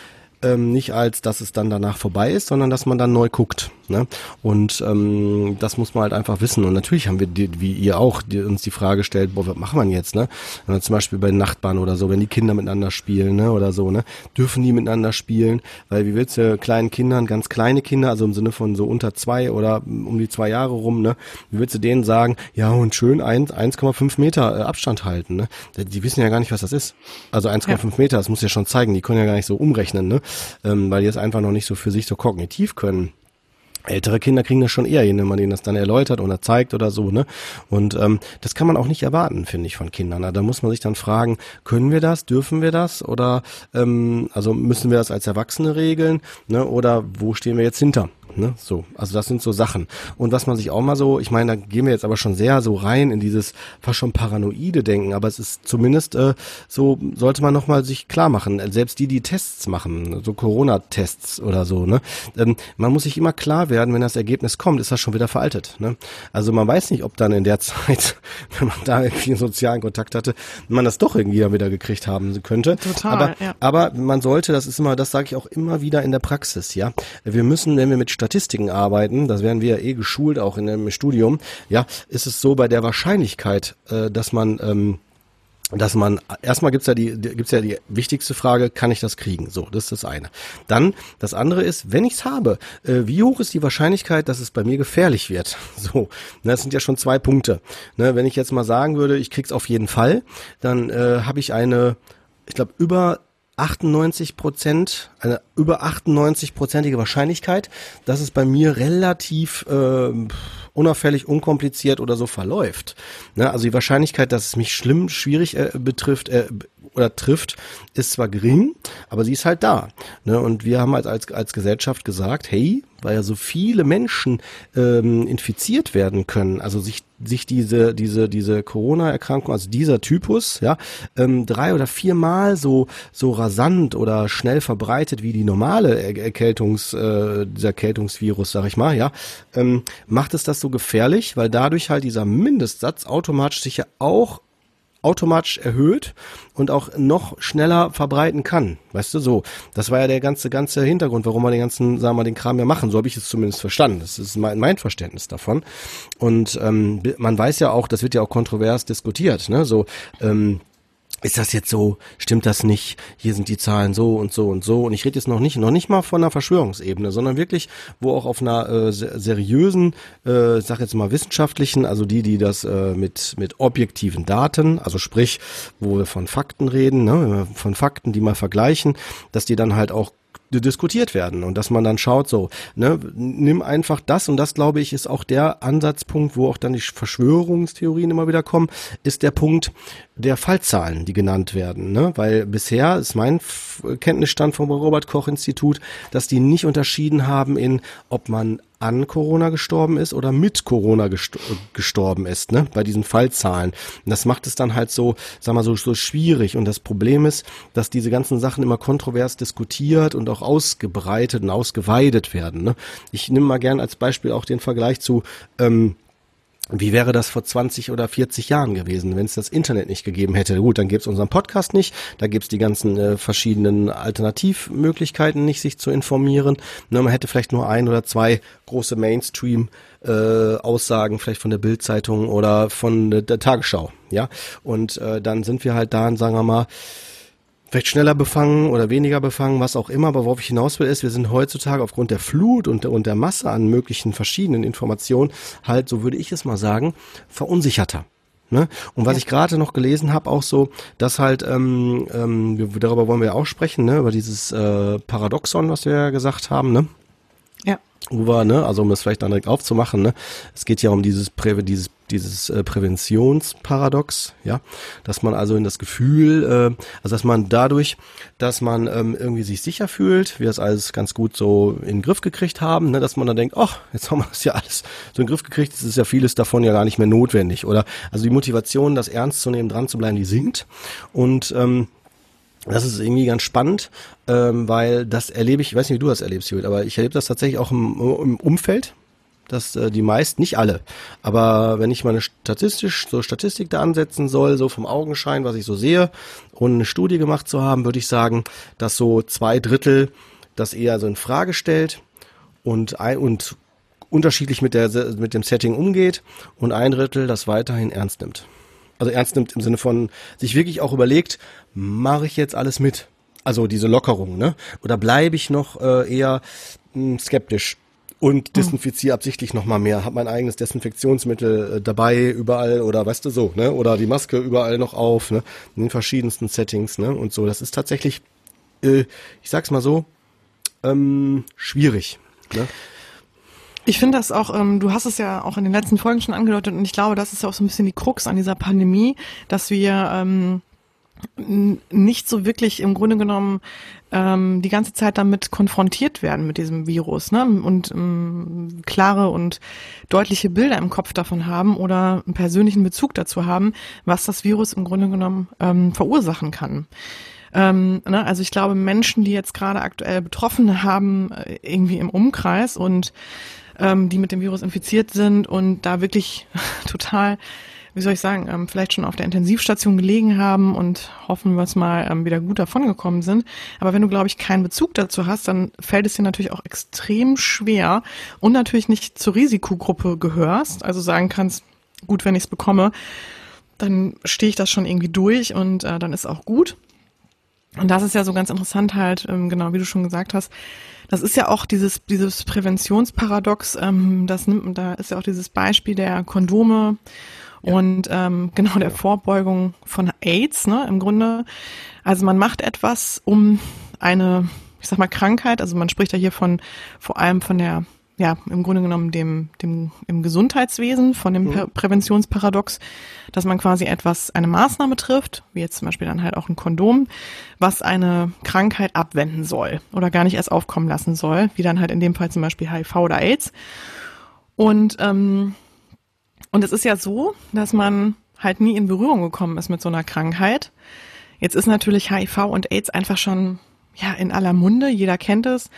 ähm, nicht als, dass es dann danach vorbei ist, sondern dass man dann neu guckt. Ne? Und ähm, das muss man halt einfach wissen. Und natürlich haben wir, die, wie ihr auch, die, uns die Frage stellt, boah, was macht man jetzt? Ne? Wenn zum Beispiel bei Nachbarn oder so, wenn die Kinder miteinander spielen ne? oder so, ne? dürfen die miteinander spielen? Weil wie willst du kleinen Kindern, ganz kleine Kinder, also im Sinne von so unter zwei oder um die zwei Jahre rum, ne? wie willst du denen sagen, ja und schön 1,5 Meter äh, Abstand halten? Ne? Die wissen ja gar nicht, was das ist. Also 1,5 ja. Meter, das muss ja schon zeigen, die können ja gar nicht so umrechnen, ne? Ähm, weil die es einfach noch nicht so für sich so kognitiv können. Ältere Kinder kriegen das schon eher hin, wenn man denen das dann erläutert oder zeigt oder so, ne? Und ähm, das kann man auch nicht erwarten, finde ich, von Kindern. Da muss man sich dann fragen, können wir das, dürfen wir das oder ähm, also müssen wir das als Erwachsene regeln, ne? Oder wo stehen wir jetzt hinter? Ne? So, also das sind so Sachen. Und was man sich auch mal so, ich meine, da gehen wir jetzt aber schon sehr so rein in dieses fast schon paranoide Denken, aber es ist zumindest äh, so, sollte man nochmal sich klar machen, selbst die, die Tests machen, so Corona-Tests oder so, ne? Ähm, man muss sich immer klar werden, wenn das Ergebnis kommt, ist das schon wieder veraltet. Ne? Also man weiß nicht, ob dann in der Zeit, wenn man da irgendwie einen sozialen Kontakt hatte, man das doch irgendwie wieder gekriegt haben könnte. Total, aber, ja. aber man sollte, das ist immer, das sage ich auch immer wieder in der Praxis, ja. Wir müssen, wenn wir mit Statistiken arbeiten, das werden wir ja eh geschult, auch in dem Studium, ja, ist es so bei der Wahrscheinlichkeit, äh, dass man ähm, dass man erstmal gibt's ja die gibt's ja die wichtigste Frage, kann ich das kriegen? So, das ist das eine. Dann das andere ist, wenn ich's habe, äh, wie hoch ist die Wahrscheinlichkeit, dass es bei mir gefährlich wird? So, ne, das sind ja schon zwei Punkte. Ne, wenn ich jetzt mal sagen würde, ich krieg's auf jeden Fall, dann äh, habe ich eine, ich glaube über 98 Prozent, eine über 98-prozentige Wahrscheinlichkeit, dass es bei mir relativ äh, unauffällig, unkompliziert oder so verläuft. Ne? Also die Wahrscheinlichkeit, dass es mich schlimm, schwierig äh, betrifft äh, oder trifft, ist zwar gering, aber sie ist halt da. Ne? Und wir haben als, als, als Gesellschaft gesagt, hey, weil ja so viele Menschen ähm, infiziert werden können, also sich sich diese diese diese Corona-Erkrankung, also dieser Typus, ja, ähm, drei oder viermal so so rasant oder schnell verbreitet wie die normale Erkältungs äh, dieser Erkältungsvirus, sag ich mal, ja, ähm, macht es das so gefährlich, weil dadurch halt dieser Mindestsatz automatisch sich ja auch automatisch erhöht und auch noch schneller verbreiten kann. Weißt du, so. Das war ja der ganze, ganze Hintergrund, warum wir den ganzen, sagen wir mal, den Kram ja machen. So habe ich es zumindest verstanden. Das ist mein, mein Verständnis davon. Und ähm, man weiß ja auch, das wird ja auch kontrovers diskutiert, ne? So, ähm, ist das jetzt so, stimmt das nicht, hier sind die Zahlen so und so und so. Und ich rede jetzt noch nicht, noch nicht mal von einer Verschwörungsebene, sondern wirklich, wo auch auf einer äh, seriösen, äh, sag jetzt mal wissenschaftlichen, also die, die das äh, mit, mit objektiven Daten, also sprich, wo wir von Fakten reden, ne, von Fakten, die mal vergleichen, dass die dann halt auch diskutiert werden und dass man dann schaut, so, ne, nimm einfach das und das, glaube ich, ist auch der Ansatzpunkt, wo auch dann die Verschwörungstheorien immer wieder kommen, ist der Punkt der Fallzahlen, die genannt werden, ne, weil bisher ist mein Kenntnisstand vom Robert Koch Institut, dass die nicht unterschieden haben in, ob man an Corona gestorben ist oder mit Corona gestorben ist, ne, bei diesen Fallzahlen. Und das macht es dann halt so, sag mal so, so schwierig. Und das Problem ist, dass diese ganzen Sachen immer kontrovers diskutiert und auch ausgebreitet und ausgeweidet werden. Ne. Ich nehme mal gern als Beispiel auch den Vergleich zu ähm, wie wäre das vor 20 oder 40 Jahren gewesen, wenn es das Internet nicht gegeben hätte? Gut, dann gäbe es unseren Podcast nicht, da gäbe es die ganzen äh, verschiedenen Alternativmöglichkeiten nicht, sich zu informieren. Ne, man hätte vielleicht nur ein oder zwei große Mainstream äh, Aussagen vielleicht von der Bildzeitung oder von der Tagesschau, ja. Und äh, dann sind wir halt da und sagen wir mal, vielleicht schneller befangen oder weniger befangen, was auch immer. Aber worauf ich hinaus will, ist, wir sind heutzutage aufgrund der Flut und, und der Masse an möglichen verschiedenen Informationen halt, so würde ich es mal sagen, verunsicherter. Ne? Und was ich gerade noch gelesen habe, auch so, dass halt, ähm, ähm, darüber wollen wir ja auch sprechen, ne? über dieses äh, Paradoxon, was wir ja gesagt haben, ne? Ja. Uwe, ne? Also um das vielleicht dann direkt aufzumachen, ne? Es geht ja um dieses Prä dieses dieses äh, Präventionsparadox, ja, dass man also in das Gefühl, äh, also dass man dadurch, dass man ähm, irgendwie sich sicher fühlt, wir das alles ganz gut so in den Griff gekriegt haben, ne, dass man dann denkt, ach, jetzt haben wir das ja alles so in den Griff gekriegt, es ist ja vieles davon ja gar nicht mehr notwendig, oder? Also die Motivation, das ernst zu nehmen, dran zu bleiben, die sinkt und ähm, das ist irgendwie ganz spannend, ähm, weil das erlebe ich, ich weiß nicht, wie du das erlebst, Judith, aber ich erlebe das tatsächlich auch im, im Umfeld, dass äh, die meisten, nicht alle, aber wenn ich mal eine statistisch, so Statistik da ansetzen soll, so vom Augenschein, was ich so sehe, und eine Studie gemacht zu haben, würde ich sagen, dass so zwei Drittel das eher so in Frage stellt und ein, und unterschiedlich mit der mit dem Setting umgeht und ein Drittel das weiterhin ernst nimmt. Also ernst nimmt im Sinne von sich wirklich auch überlegt, mache ich jetzt alles mit? Also diese Lockerung, ne? Oder bleibe ich noch äh, eher mh, hm, skeptisch? und hm. desinfiziere absichtlich noch mal mehr, habe mein eigenes Desinfektionsmittel äh, dabei überall oder weißt du so, ne? Oder die Maske überall noch auf, ne? In den verschiedensten Settings, ne? Und so, das ist tatsächlich, äh, ich sag's mal so, ähm, schwierig. Ne? Ich finde das auch, ähm, du hast es ja auch in den letzten Folgen schon angedeutet und ich glaube, das ist ja auch so ein bisschen die Krux an dieser Pandemie, dass wir ähm, nicht so wirklich im Grunde genommen ähm, die ganze Zeit damit konfrontiert werden mit diesem Virus ne? und ähm, klare und deutliche Bilder im Kopf davon haben oder einen persönlichen Bezug dazu haben, was das Virus im Grunde genommen ähm, verursachen kann. Ähm, ne? Also ich glaube, Menschen, die jetzt gerade aktuell Betroffene haben, äh, irgendwie im Umkreis und ähm, die mit dem Virus infiziert sind und da wirklich total wie soll ich sagen, ähm, vielleicht schon auf der Intensivstation gelegen haben und hoffen wir es mal ähm, wieder gut davongekommen sind. Aber wenn du, glaube ich, keinen Bezug dazu hast, dann fällt es dir natürlich auch extrem schwer und natürlich nicht zur Risikogruppe gehörst, also sagen kannst, gut, wenn ich es bekomme, dann stehe ich das schon irgendwie durch und äh, dann ist auch gut. Und das ist ja so ganz interessant halt, ähm, genau wie du schon gesagt hast, das ist ja auch dieses, dieses Präventionsparadox, ähm, das nimmt, da ist ja auch dieses Beispiel der Kondome und ähm, genau der Vorbeugung von AIDS, ne, im Grunde. Also man macht etwas, um eine, ich sag mal, Krankheit, also man spricht ja hier von vor allem von der ja, im Grunde genommen dem, dem im Gesundheitswesen von dem mhm. Präventionsparadox, dass man quasi etwas, eine Maßnahme trifft, wie jetzt zum Beispiel dann halt auch ein Kondom, was eine Krankheit abwenden soll oder gar nicht erst aufkommen lassen soll, wie dann halt in dem Fall zum Beispiel HIV oder AIDS. Und, ähm, und es ist ja so, dass man halt nie in Berührung gekommen ist mit so einer Krankheit. Jetzt ist natürlich HIV und AIDS einfach schon ja in aller Munde, jeder kennt es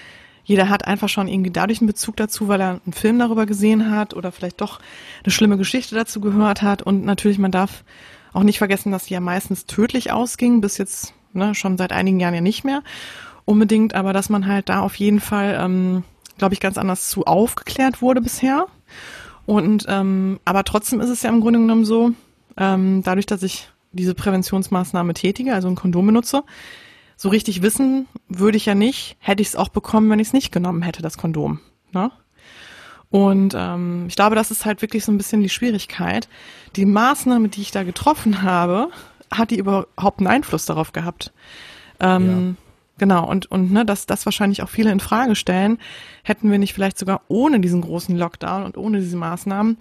jeder hat einfach schon irgendwie dadurch einen Bezug dazu, weil er einen Film darüber gesehen hat oder vielleicht doch eine schlimme Geschichte dazu gehört hat. Und natürlich, man darf auch nicht vergessen, dass sie ja meistens tödlich ausging, bis jetzt ne, schon seit einigen Jahren ja nicht mehr unbedingt, aber dass man halt da auf jeden Fall, ähm, glaube ich, ganz anders zu aufgeklärt wurde bisher. Und ähm, aber trotzdem ist es ja im Grunde genommen so, ähm, dadurch, dass ich diese Präventionsmaßnahme tätige, also ein Kondom benutze, so richtig wissen würde ich ja nicht, hätte ich es auch bekommen, wenn ich es nicht genommen hätte, das Kondom. Ne? Und ähm, ich glaube, das ist halt wirklich so ein bisschen die Schwierigkeit. Die Maßnahme, die ich da getroffen habe, hat die überhaupt einen Einfluss darauf gehabt? Ähm, ja. Genau, und, und ne, dass das wahrscheinlich auch viele in Frage stellen, hätten wir nicht vielleicht sogar ohne diesen großen Lockdown und ohne diese Maßnahmen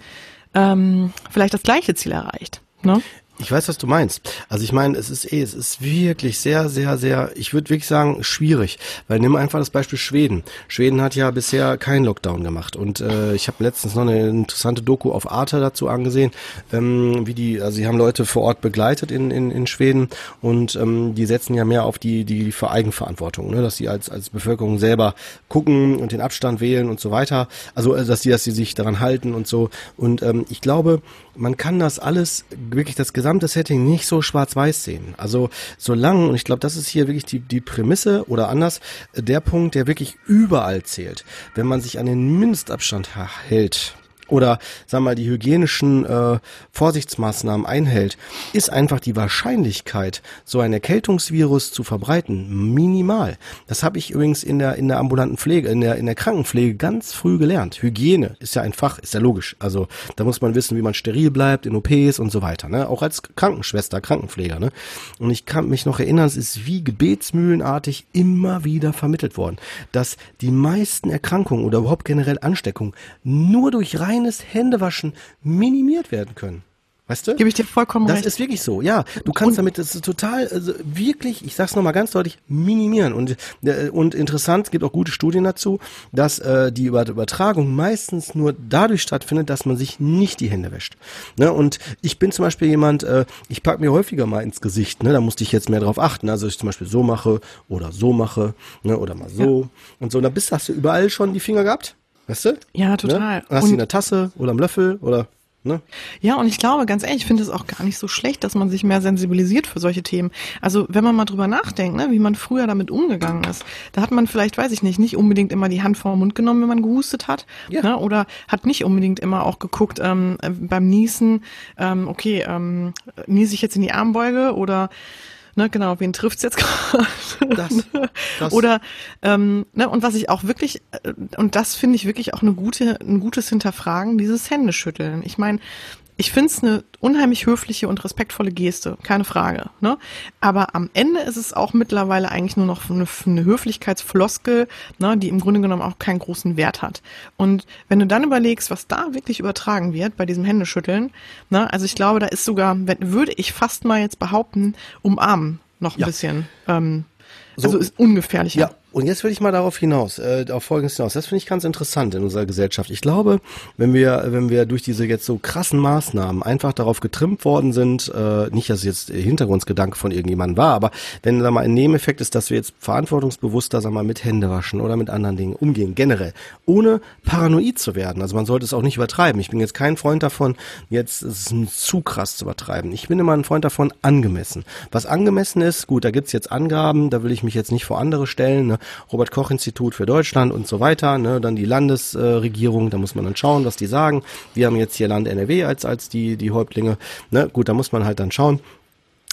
ähm, vielleicht das gleiche Ziel erreicht. Ne? Ich weiß, was du meinst. Also ich meine, es ist eh, es ist wirklich sehr, sehr, sehr, ich würde wirklich sagen, schwierig. Weil nimm einfach das Beispiel Schweden. Schweden hat ja bisher keinen Lockdown gemacht. Und äh, ich habe letztens noch eine interessante Doku auf Arte dazu angesehen, ähm, wie die, also sie haben Leute vor Ort begleitet in, in, in Schweden und ähm, die setzen ja mehr auf die, die, die Eigenverantwortung, ne? dass sie als, als Bevölkerung selber gucken und den Abstand wählen und so weiter. Also, äh, dass sie, dass sie sich daran halten und so. Und ähm, ich glaube, man kann das alles, wirklich das gesamte Setting nicht so schwarz-weiß sehen. Also solange, und ich glaube, das ist hier wirklich die, die Prämisse oder anders, der Punkt, der wirklich überall zählt. Wenn man sich an den Mindestabstand hält, oder sagen wir mal die hygienischen äh, Vorsichtsmaßnahmen einhält, ist einfach die Wahrscheinlichkeit, so ein Erkältungsvirus zu verbreiten, minimal. Das habe ich übrigens in der in der ambulanten Pflege, in der in der Krankenpflege ganz früh gelernt. Hygiene ist ja ein Fach, ist ja logisch. Also da muss man wissen, wie man steril bleibt in OPs und so weiter. Ne? Auch als Krankenschwester, Krankenpfleger. Ne? Und ich kann mich noch erinnern, es ist wie gebetsmühlenartig immer wieder vermittelt worden, dass die meisten Erkrankungen oder überhaupt generell Ansteckungen nur durch rein reines Händewaschen minimiert werden können. Weißt du? Gebe ich dir vollkommen das recht. Das ist wirklich so, ja. Du kannst und, damit, das total, also wirklich, ich sag's nochmal ganz deutlich, minimieren. Und, äh, und interessant, gibt auch gute Studien dazu, dass äh, die Übertragung meistens nur dadurch stattfindet, dass man sich nicht die Hände wäscht. Ne? Und ich bin zum Beispiel jemand, äh, ich pack mir häufiger mal ins Gesicht, ne? da musste ich jetzt mehr drauf achten. Also ich zum Beispiel so mache oder so mache, ne? oder mal so ja. und so. Und da bist, hast du überall schon die Finger gehabt? Weißt du? Ja, total. Ne? Hast du in der Tasse oder am Löffel oder Ne? Ja, und ich glaube, ganz ehrlich, ich finde es auch gar nicht so schlecht, dass man sich mehr sensibilisiert für solche Themen. Also wenn man mal drüber nachdenkt, ne, wie man früher damit umgegangen ist, da hat man vielleicht, weiß ich nicht, nicht unbedingt immer die Hand vor den Mund genommen, wenn man gehustet hat, ja. ne, oder hat nicht unbedingt immer auch geguckt ähm, beim Niesen, ähm, okay, ähm, niese ich jetzt in die Armbeuge oder Ne, genau, wen trifft's jetzt gerade? Das, das. Oder ähm, ne, und was ich auch wirklich, äh, und das finde ich wirklich auch eine gute, ein gutes Hinterfragen, dieses Händeschütteln. Ich meine, ich finde es eine unheimlich höfliche und respektvolle Geste, keine Frage. Ne? Aber am Ende ist es auch mittlerweile eigentlich nur noch eine, eine Höflichkeitsfloskel, ne, die im Grunde genommen auch keinen großen Wert hat. Und wenn du dann überlegst, was da wirklich übertragen wird bei diesem Händeschütteln, ne, also ich glaube, da ist sogar, würde ich fast mal jetzt behaupten, umarmen noch ein ja. bisschen. Ähm, also so, ist ungefährlicher. Ja, und jetzt will ich mal darauf hinaus, äh, auf Folgendes hinaus. Das finde ich ganz interessant in unserer Gesellschaft. Ich glaube, wenn wir, wenn wir durch diese jetzt so krassen Maßnahmen einfach darauf getrimmt worden sind, äh, nicht, dass es jetzt Hintergrundgedanke von irgendjemandem war, aber wenn da mal ein Nebeneffekt ist, dass wir jetzt verantwortungsbewusster, sag mal, mit Hände waschen oder mit anderen Dingen umgehen, generell, ohne paranoid zu werden. Also man sollte es auch nicht übertreiben. Ich bin jetzt kein Freund davon, jetzt es zu krass zu übertreiben. Ich bin immer ein Freund davon, angemessen. Was angemessen ist, gut, da gibt's jetzt Angaben, da will ich mich jetzt nicht vor andere stellen, ne? Robert Koch Institut für Deutschland und so weiter, ne, dann die Landesregierung, da muss man dann schauen, was die sagen. Wir haben jetzt hier Land NRW als als die die Häuptlinge, ne, gut, da muss man halt dann schauen.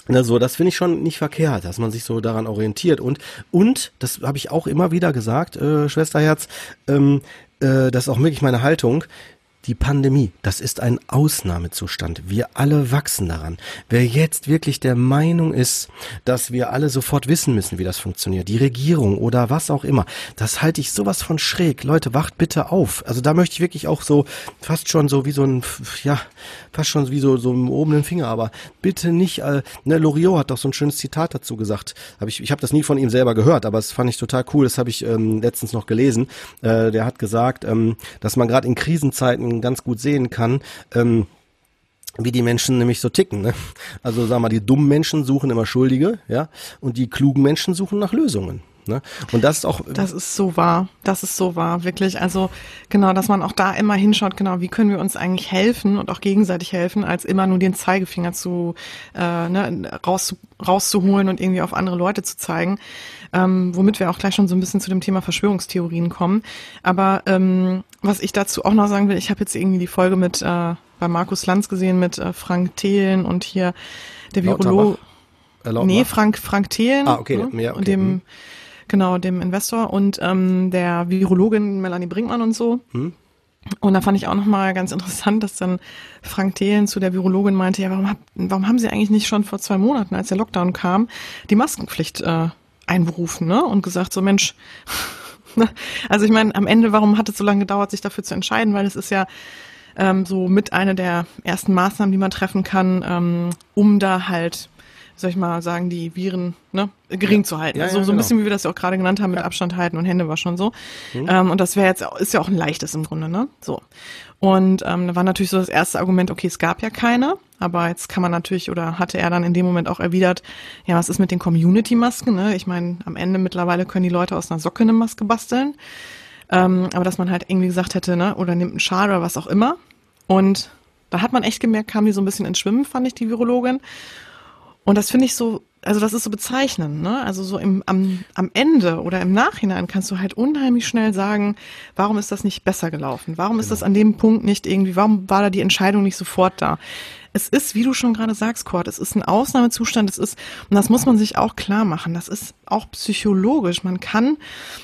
Also, das finde ich schon nicht verkehrt, dass man sich so daran orientiert. Und, und, das habe ich auch immer wieder gesagt, äh, Schwesterherz, ähm, äh, das ist auch wirklich meine Haltung, die Pandemie, das ist ein Ausnahmezustand. Wir alle wachsen daran. Wer jetzt wirklich der Meinung ist, dass wir alle sofort wissen müssen, wie das funktioniert, die Regierung oder was auch immer, das halte ich sowas von schräg. Leute, wacht bitte auf. Also da möchte ich wirklich auch so fast schon so wie so ein, ja, fast schon wie so, so einen obenen Finger, aber bitte nicht, äh, ne, Loriot hat doch so ein schönes Zitat dazu gesagt. Hab ich ich habe das nie von ihm selber gehört, aber es fand ich total cool, das habe ich ähm, letztens noch gelesen. Äh, der hat gesagt, ähm, dass man gerade in Krisenzeiten ganz gut sehen kann, ähm, wie die Menschen nämlich so ticken. Ne? Also sag mal, die dummen Menschen suchen immer Schuldige, ja, und die klugen Menschen suchen nach Lösungen. Ne? Und das ist auch. Das ist so wahr. Das ist so wahr, wirklich. Also genau, dass man auch da immer hinschaut, genau, wie können wir uns eigentlich helfen und auch gegenseitig helfen, als immer nur den Zeigefinger zu äh, ne, raus, rauszuholen und irgendwie auf andere Leute zu zeigen. Ähm, womit wir auch gleich schon so ein bisschen zu dem Thema Verschwörungstheorien kommen. Aber ähm, was ich dazu auch noch sagen will, ich habe jetzt irgendwie die Folge mit äh, bei Markus Lanz gesehen mit äh, Frank Thelen und hier der Virologe. Äh, nee, Frank, Frank Thelen. Ah, okay. Ne? Ja, okay. Und dem, hm genau, dem Investor und ähm, der Virologin Melanie Brinkmann und so. Hm. Und da fand ich auch nochmal ganz interessant, dass dann Frank Thelen zu der Virologin meinte, ja, warum, hab, warum haben Sie eigentlich nicht schon vor zwei Monaten, als der Lockdown kam, die Maskenpflicht äh, einberufen, ne? Und gesagt, so Mensch, ne? also ich meine, am Ende, warum hat es so lange gedauert, sich dafür zu entscheiden? Weil es ist ja ähm, so mit einer der ersten Maßnahmen, die man treffen kann, ähm, um da halt soll ich mal sagen, die Viren ne, gering ja. zu halten. Ja, also ja, so ein genau. bisschen, wie wir das ja auch gerade genannt haben, mit Abstand halten und Hände waschen und so. Mhm. Ähm, und das wäre jetzt, ist ja auch ein leichtes im Grunde, ne? So. Und ähm, da war natürlich so das erste Argument, okay, es gab ja keine, aber jetzt kann man natürlich, oder hatte er dann in dem Moment auch erwidert, ja, was ist mit den Community-Masken? Ne? Ich meine, am Ende mittlerweile können die Leute aus einer Socke eine Maske basteln. Ähm, aber dass man halt irgendwie gesagt hätte, ne, oder nimmt einen Schal oder was auch immer. Und da hat man echt gemerkt, kam die so ein bisschen ins Schwimmen, fand ich, die Virologin. Und das finde ich so, also das ist so bezeichnend, ne? Also so im, am, am Ende oder im Nachhinein kannst du halt unheimlich schnell sagen, warum ist das nicht besser gelaufen? Warum ist genau. das an dem Punkt nicht irgendwie, warum war da die Entscheidung nicht sofort da? Es ist, wie du schon gerade sagst, Kurt, es ist ein Ausnahmezustand, es ist, und das muss man sich auch klar machen, das ist auch psychologisch. Man kann,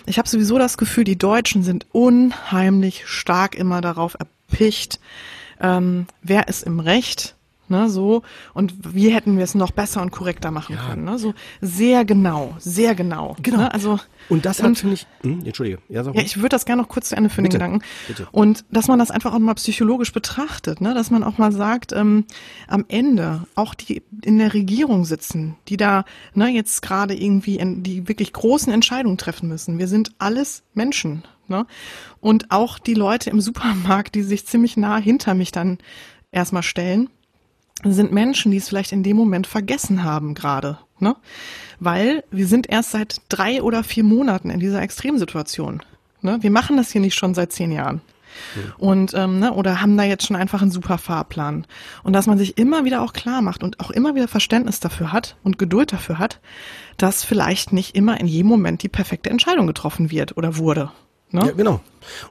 ich habe sowieso das Gefühl, die Deutschen sind unheimlich stark immer darauf erpicht, ähm, wer ist im Recht, ne, so und wie hätten wir es noch besser und korrekter machen ja. können, ne, so sehr genau, sehr genau, genau. Ne, also und das hat finde ich, hm, entschuldige, ja, ja ich würde das gerne noch kurz zu Ende führen, den Gedanken bitte. und dass man das einfach auch mal psychologisch betrachtet, ne, dass man auch mal sagt, ähm, am Ende auch die in der Regierung sitzen, die da ne, jetzt gerade irgendwie in, die wirklich großen Entscheidungen treffen müssen. Wir sind alles Menschen, Ne? Und auch die Leute im Supermarkt, die sich ziemlich nah hinter mich dann erstmal stellen, sind Menschen, die es vielleicht in dem Moment vergessen haben gerade, ne? Weil wir sind erst seit drei oder vier Monaten in dieser Extremsituation. Ne? Wir machen das hier nicht schon seit zehn Jahren. Mhm. Und ähm, ne, oder haben da jetzt schon einfach einen super Fahrplan. Und dass man sich immer wieder auch klar macht und auch immer wieder Verständnis dafür hat und Geduld dafür hat, dass vielleicht nicht immer in jedem Moment die perfekte Entscheidung getroffen wird oder wurde. Ne? Ja, genau.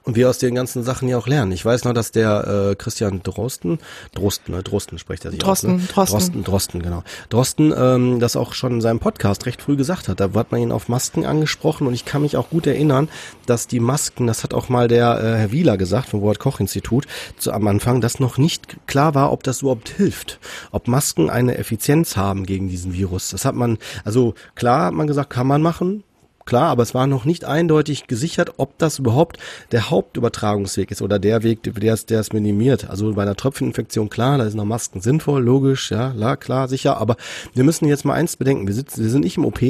Und wir aus den ganzen Sachen ja auch lernen. Ich weiß noch, dass der äh, Christian Drosten, Drosten, ne, Drosten spricht er sich Drosten, aus, ne? Drosten, Drosten, Drosten, genau. Drosten, ähm, das auch schon in seinem Podcast recht früh gesagt hat. Da hat man ihn auf Masken angesprochen und ich kann mich auch gut erinnern, dass die Masken, das hat auch mal der äh, Herr Wieler gesagt vom Robert Koch Institut zu, am Anfang, dass noch nicht klar war, ob das überhaupt hilft, ob Masken eine Effizienz haben gegen diesen Virus. Das hat man, also klar hat man gesagt, kann man machen, klar, aber es war noch nicht eindeutig gesichert, ob das überhaupt der Hauptübertragungsweg ist oder der Weg, der es, der es minimiert. Also bei einer Tröpfcheninfektion, klar, da sind noch Masken sinnvoll, logisch, ja, klar, sicher, aber wir müssen jetzt mal eins bedenken, wir sitzen, wir sind nicht im OP,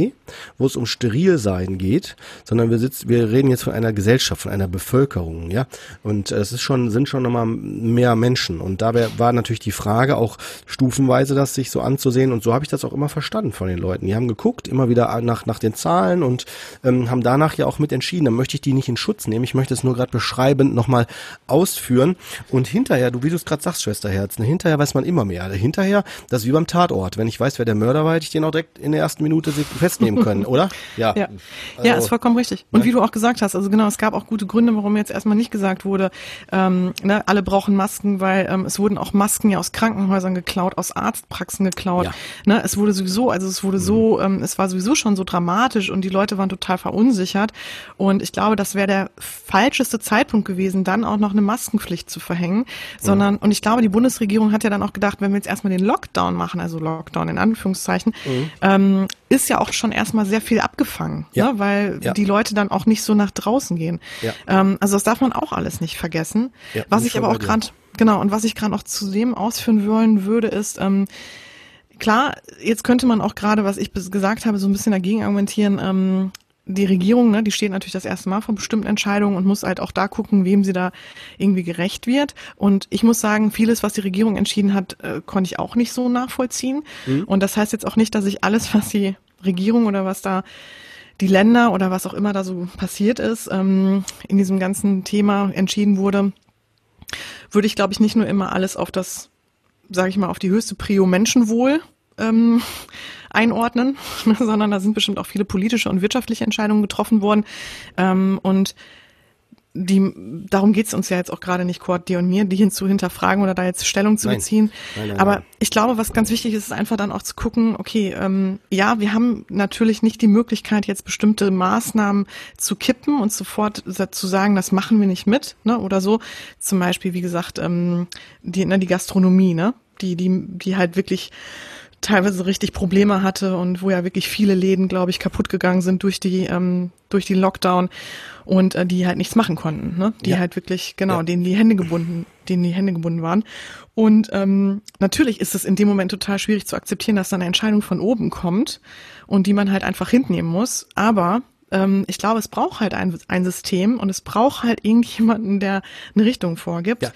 wo es um Sterilsein geht, sondern wir sitzen, wir reden jetzt von einer Gesellschaft, von einer Bevölkerung, ja, und es ist schon, sind schon nochmal mehr Menschen. Und da war natürlich die Frage auch stufenweise das sich so anzusehen. Und so habe ich das auch immer verstanden von den Leuten. Die haben geguckt, immer wieder nach, nach den Zahlen und ähm, haben danach ja auch mit entschieden. Dann möchte ich die nicht in Schutz nehmen. Ich möchte es nur gerade beschreibend nochmal ausführen. Und hinterher, du wie du es gerade sagst, Schwesterherz, ne, hinterher weiß man immer mehr. Hinterher, das ist wie beim Tatort. Wenn ich weiß, wer der Mörder war, hätte ich den auch direkt in der ersten Minute festnehmen können, oder? Ja. Ja. Also, ja, ist vollkommen richtig. Und ne? wie du auch gesagt hast, also genau, es gab auch gute Gründe, warum jetzt erstmal nicht gesagt wurde, ähm, ne, alle brauchen Masken, weil ähm, es wurden auch Masken ja aus Krankenhäusern geklaut, aus Arztpraxen geklaut. Ja. Ne, es wurde sowieso, also es wurde mhm. so, ähm, es war sowieso schon so dramatisch und die Leute waren total verunsichert. Und ich glaube, das wäre der falscheste Zeitpunkt gewesen, dann auch noch eine Maskenpflicht zu verhängen. Sondern, mhm. und ich glaube, die Bundesregierung hat ja dann auch gedacht, wenn wir jetzt erstmal den Lockdown machen, also Lockdown in Anführungszeichen, mhm. ähm, ist ja auch schon erstmal sehr viel abgefangen, ja. ne? weil ja. die Leute dann auch nicht so nach draußen gehen. Ja. Ähm, also das darf man auch alles nicht vergessen. was ich aber auch gerade, genau, und was ich gerade noch zu dem ausführen wollen würde, ist, ähm, klar, jetzt könnte man auch gerade, was ich gesagt habe, so ein bisschen dagegen argumentieren, ähm, die Regierung, ne, die steht natürlich das erste Mal vor bestimmten Entscheidungen und muss halt auch da gucken, wem sie da irgendwie gerecht wird. Und ich muss sagen, vieles, was die Regierung entschieden hat, äh, konnte ich auch nicht so nachvollziehen. Mhm. Und das heißt jetzt auch nicht, dass ich alles, was die Regierung oder was da die Länder oder was auch immer da so passiert ist, ähm, in diesem ganzen Thema entschieden wurde, würde ich, glaube ich, nicht nur immer alles auf das, sage ich mal, auf die höchste Prio Menschenwohl ähm, einordnen, sondern da sind bestimmt auch viele politische und wirtschaftliche Entscheidungen getroffen worden. Ähm, und die, darum geht's uns ja jetzt auch gerade nicht, Kurt, dir und mir, die hin zu hinterfragen oder da jetzt Stellung zu nein. beziehen. Nein, nein, Aber ich glaube, was ganz wichtig ist, ist einfach dann auch zu gucken, okay, ähm, ja, wir haben natürlich nicht die Möglichkeit, jetzt bestimmte Maßnahmen zu kippen und sofort zu sagen, das machen wir nicht mit, ne, oder so. Zum Beispiel, wie gesagt, ähm, die, ne, die Gastronomie, ne, die, die, die halt wirklich teilweise richtig Probleme hatte und wo ja wirklich viele Läden, glaube ich, kaputt gegangen sind durch die ähm, durch die Lockdown und äh, die halt nichts machen konnten, ne? Die ja. halt wirklich genau, ja. denen die Hände gebunden, denen die Hände gebunden waren. Und ähm, natürlich ist es in dem Moment total schwierig zu akzeptieren, dass da eine Entscheidung von oben kommt und die man halt einfach hinnehmen muss. Aber ähm, ich glaube, es braucht halt ein, ein System und es braucht halt irgendjemanden, der eine Richtung vorgibt. Ja.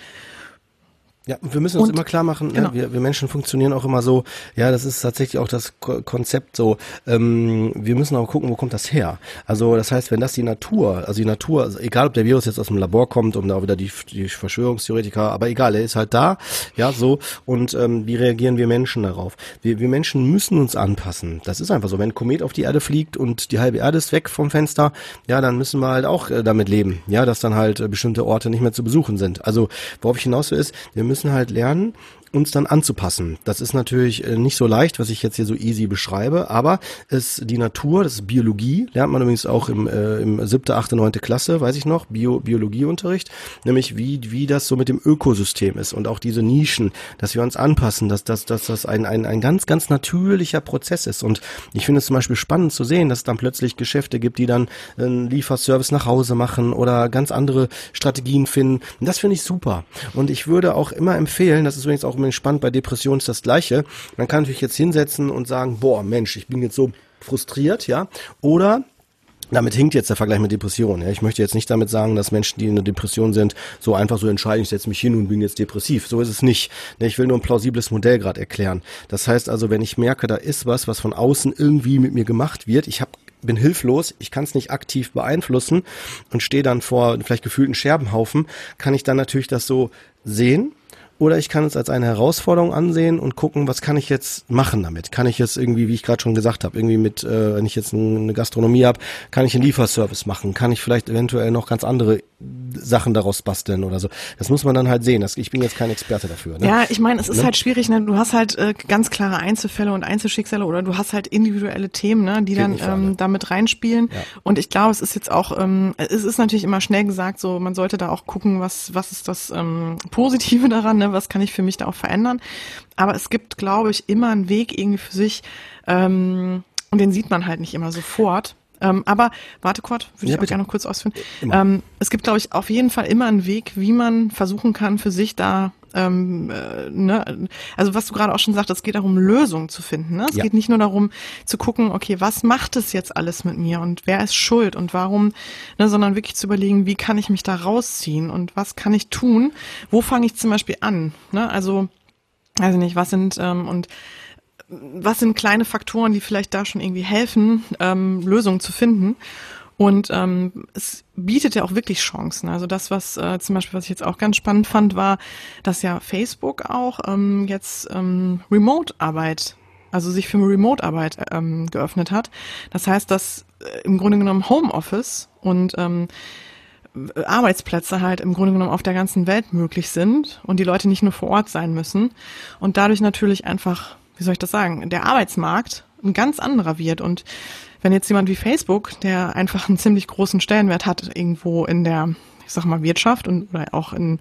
Ja, wir müssen uns und, immer klar machen, ne, genau. ja, wir, wir Menschen funktionieren auch immer so, ja, das ist tatsächlich auch das Ko Konzept so, ähm, wir müssen auch gucken, wo kommt das her? Also das heißt, wenn das die Natur, also die Natur, also egal ob der Virus jetzt aus dem Labor kommt, um da wieder die, die Verschwörungstheoretiker, aber egal, er ist halt da, ja, so, und ähm, wie reagieren wir Menschen darauf? Wir, wir Menschen müssen uns anpassen, das ist einfach so, wenn ein Komet auf die Erde fliegt und die halbe Erde ist weg vom Fenster, ja, dann müssen wir halt auch äh, damit leben, ja, dass dann halt äh, bestimmte Orte nicht mehr zu besuchen sind. Also, worauf ich hinaus will ist, wir müssen müssen halt lernen, uns dann anzupassen. Das ist natürlich äh, nicht so leicht, was ich jetzt hier so easy beschreibe, aber es die Natur, das ist Biologie, lernt man übrigens auch im, äh, im siebte, achte, neunte Klasse, weiß ich noch, Bio, Biologieunterricht, nämlich wie, wie das so mit dem Ökosystem ist und auch diese Nischen, dass wir uns anpassen, dass, dass, dass das ein, ein, ein ganz, ganz natürlicher Prozess ist. Und ich finde es zum Beispiel spannend zu sehen, dass es dann plötzlich Geschäfte gibt, die dann einen Lieferservice nach Hause machen oder ganz andere Strategien finden. Und das finde ich super. Und ich würde auch immer empfehlen, das ist übrigens auch unbedingt spannend, bei Depressionen ist das Gleiche. Man kann natürlich jetzt hinsetzen und sagen, boah, Mensch, ich bin jetzt so frustriert, ja. Oder damit hinkt jetzt der Vergleich mit Depressionen. Ja. Ich möchte jetzt nicht damit sagen, dass Menschen, die in einer Depression sind, so einfach so entscheiden, ich setze mich hin und bin jetzt depressiv. So ist es nicht. Ich will nur ein plausibles Modell gerade erklären. Das heißt also, wenn ich merke, da ist was, was von außen irgendwie mit mir gemacht wird, ich habe bin hilflos, ich kann es nicht aktiv beeinflussen und stehe dann vor vielleicht gefühlten Scherbenhaufen, kann ich dann natürlich das so sehen oder ich kann es als eine Herausforderung ansehen und gucken, was kann ich jetzt machen damit? Kann ich jetzt irgendwie, wie ich gerade schon gesagt habe, irgendwie mit, äh, wenn ich jetzt eine Gastronomie habe, kann ich einen Lieferservice machen? Kann ich vielleicht eventuell noch ganz andere Sachen daraus basteln oder so? Das muss man dann halt sehen. Das, ich bin jetzt kein Experte dafür. Ne? Ja, ich meine, es ist ne? halt schwierig. Ne? Du hast halt äh, ganz klare Einzelfälle und Einzelschicksale oder du hast halt individuelle Themen, ne? die Geht dann ähm, damit reinspielen. Ja. Und ich glaube, es ist jetzt auch, ähm, es ist natürlich immer schnell gesagt, so man sollte da auch gucken, was was ist das ähm, Positive daran. Ne? was kann ich für mich da auch verändern. Aber es gibt, glaube ich, immer einen Weg irgendwie für sich, ähm, und den sieht man halt nicht immer sofort. Ähm, aber warte Kurt, würde ja, ich gerne noch kurz ausführen. Ähm, es gibt, glaube ich, auf jeden Fall immer einen Weg, wie man versuchen kann, für sich da ähm, äh, ne, also was du gerade auch schon sagst, es geht darum, Lösungen zu finden. Ne? Es ja. geht nicht nur darum zu gucken, okay, was macht es jetzt alles mit mir und wer ist schuld und warum, ne, sondern wirklich zu überlegen, wie kann ich mich da rausziehen und was kann ich tun? Wo fange ich zum Beispiel an? Ne? Also, also nicht, was sind ähm, und was sind kleine Faktoren, die vielleicht da schon irgendwie helfen, ähm, Lösungen zu finden? Und ähm, es bietet ja auch wirklich Chancen. Also das, was äh, zum Beispiel, was ich jetzt auch ganz spannend fand, war, dass ja Facebook auch ähm, jetzt ähm, Remote-Arbeit, also sich für Remote-Arbeit ähm, geöffnet hat. Das heißt, dass äh, im Grunde genommen Homeoffice und ähm, Arbeitsplätze halt im Grunde genommen auf der ganzen Welt möglich sind und die Leute nicht nur vor Ort sein müssen und dadurch natürlich einfach, wie soll ich das sagen, der Arbeitsmarkt ein ganz anderer wird und wenn jetzt jemand wie Facebook, der einfach einen ziemlich großen Stellenwert hat irgendwo in der, ich sag mal, Wirtschaft und oder auch in,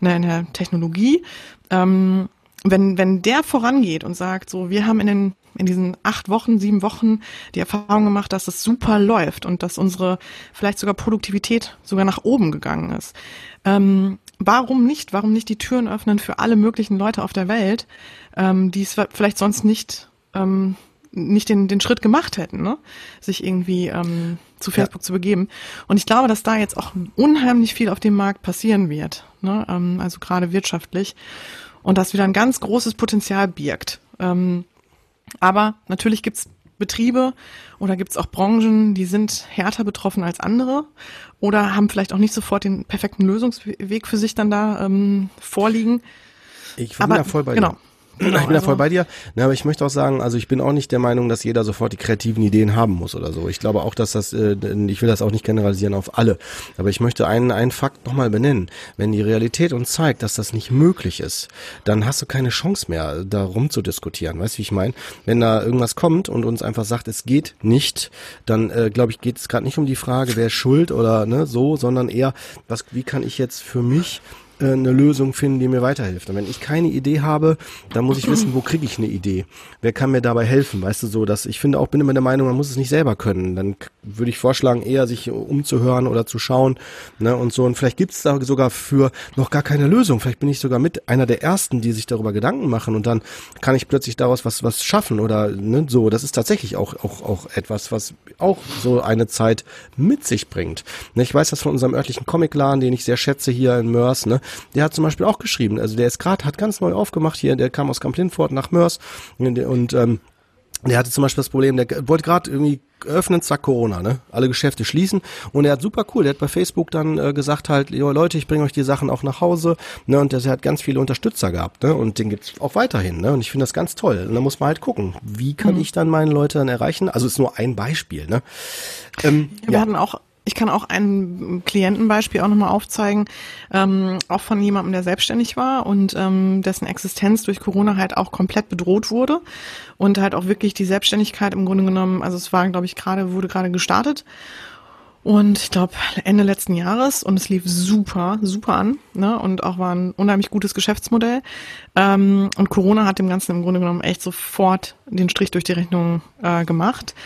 in der Technologie, ähm, wenn, wenn der vorangeht und sagt, so, wir haben in den in diesen acht Wochen, sieben Wochen die Erfahrung gemacht, dass es super läuft und dass unsere vielleicht sogar Produktivität sogar nach oben gegangen ist. Ähm, warum nicht? Warum nicht die Türen öffnen für alle möglichen Leute auf der Welt, ähm, die es vielleicht sonst nicht ähm, nicht den, den Schritt gemacht hätten, ne? sich irgendwie ähm, zu Facebook ja. zu begeben. Und ich glaube, dass da jetzt auch unheimlich viel auf dem Markt passieren wird, ne? ähm, also gerade wirtschaftlich und das wieder ein ganz großes Potenzial birgt. Ähm, aber natürlich gibt's Betriebe oder gibt's auch Branchen, die sind härter betroffen als andere oder haben vielleicht auch nicht sofort den perfekten Lösungsweg für sich dann da ähm, vorliegen. Ich bin aber, da voll bei genau. dir. Genau, ich bin da voll also bei dir. Na, aber ich möchte auch sagen, also ich bin auch nicht der Meinung, dass jeder sofort die kreativen Ideen haben muss oder so. Ich glaube auch, dass das, äh, ich will das auch nicht generalisieren auf alle. Aber ich möchte einen, einen Fakt nochmal benennen. Wenn die Realität uns zeigt, dass das nicht möglich ist, dann hast du keine Chance mehr, da rumzudiskutieren. Weißt du, wie ich meine? Wenn da irgendwas kommt und uns einfach sagt, es geht nicht, dann äh, glaube ich, geht es gerade nicht um die Frage, wer ist schuld oder ne, so, sondern eher, was, wie kann ich jetzt für mich äh, eine Lösung finden, die mir weiterhilft. Und wenn ich keine Idee habe, dann muss ich wissen, wo kriege ich eine Idee? Wer kann mir dabei helfen? Weißt du so, dass ich finde auch, bin immer der Meinung, man muss es nicht selber können. Dann würde ich vorschlagen, eher sich umzuhören oder zu schauen, ne, und so. Und vielleicht gibt es da sogar für noch gar keine Lösung. Vielleicht bin ich sogar mit einer der ersten, die sich darüber Gedanken machen und dann kann ich plötzlich daraus was, was schaffen oder, ne, so. Das ist tatsächlich auch, auch, auch etwas, was auch so eine Zeit mit sich bringt. Ne, ich weiß das von unserem örtlichen Comicladen, den ich sehr schätze hier in Mörs, ne, der hat zum Beispiel auch geschrieben, also der ist gerade, hat ganz neu aufgemacht hier, der kam aus Kamp-Lindfort nach Mörs und, und ähm, der hatte zum Beispiel das Problem, der wollte gerade irgendwie öffnen, zack, Corona, ne? Alle Geschäfte schließen. Und er hat super cool, der hat bei Facebook dann äh, gesagt halt, Leute, ich bringe euch die Sachen auch nach Hause, ne? Und der, hat ganz viele Unterstützer gehabt, ne? Und den gibt's auch weiterhin, ne? Und ich finde das ganz toll. Und da muss man halt gucken, wie kann mhm. ich dann meine Leute dann erreichen? Also ist nur ein Beispiel, ne? Ähm, Wir ja. hatten auch ich kann auch ein Klientenbeispiel auch nochmal aufzeigen, ähm, auch von jemandem, der selbstständig war und ähm, dessen Existenz durch Corona halt auch komplett bedroht wurde und halt auch wirklich die Selbstständigkeit im Grunde genommen, also es war, glaube ich, gerade, wurde gerade gestartet und ich glaube Ende letzten Jahres und es lief super, super an ne? und auch war ein unheimlich gutes Geschäftsmodell. Ähm, und Corona hat dem Ganzen im Grunde genommen echt sofort den Strich durch die Rechnung äh, gemacht.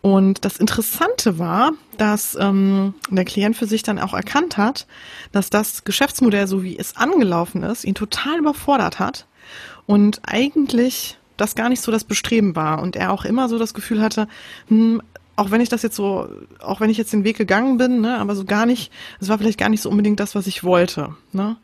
Und das Interessante war, dass ähm, der Klient für sich dann auch erkannt hat, dass das Geschäftsmodell, so wie es angelaufen ist, ihn total überfordert hat und eigentlich das gar nicht so das Bestreben war und er auch immer so das Gefühl hatte, hm, auch wenn ich das jetzt so, auch wenn ich jetzt den Weg gegangen bin, ne, aber so gar nicht, es war vielleicht gar nicht so unbedingt das, was ich wollte. Ne?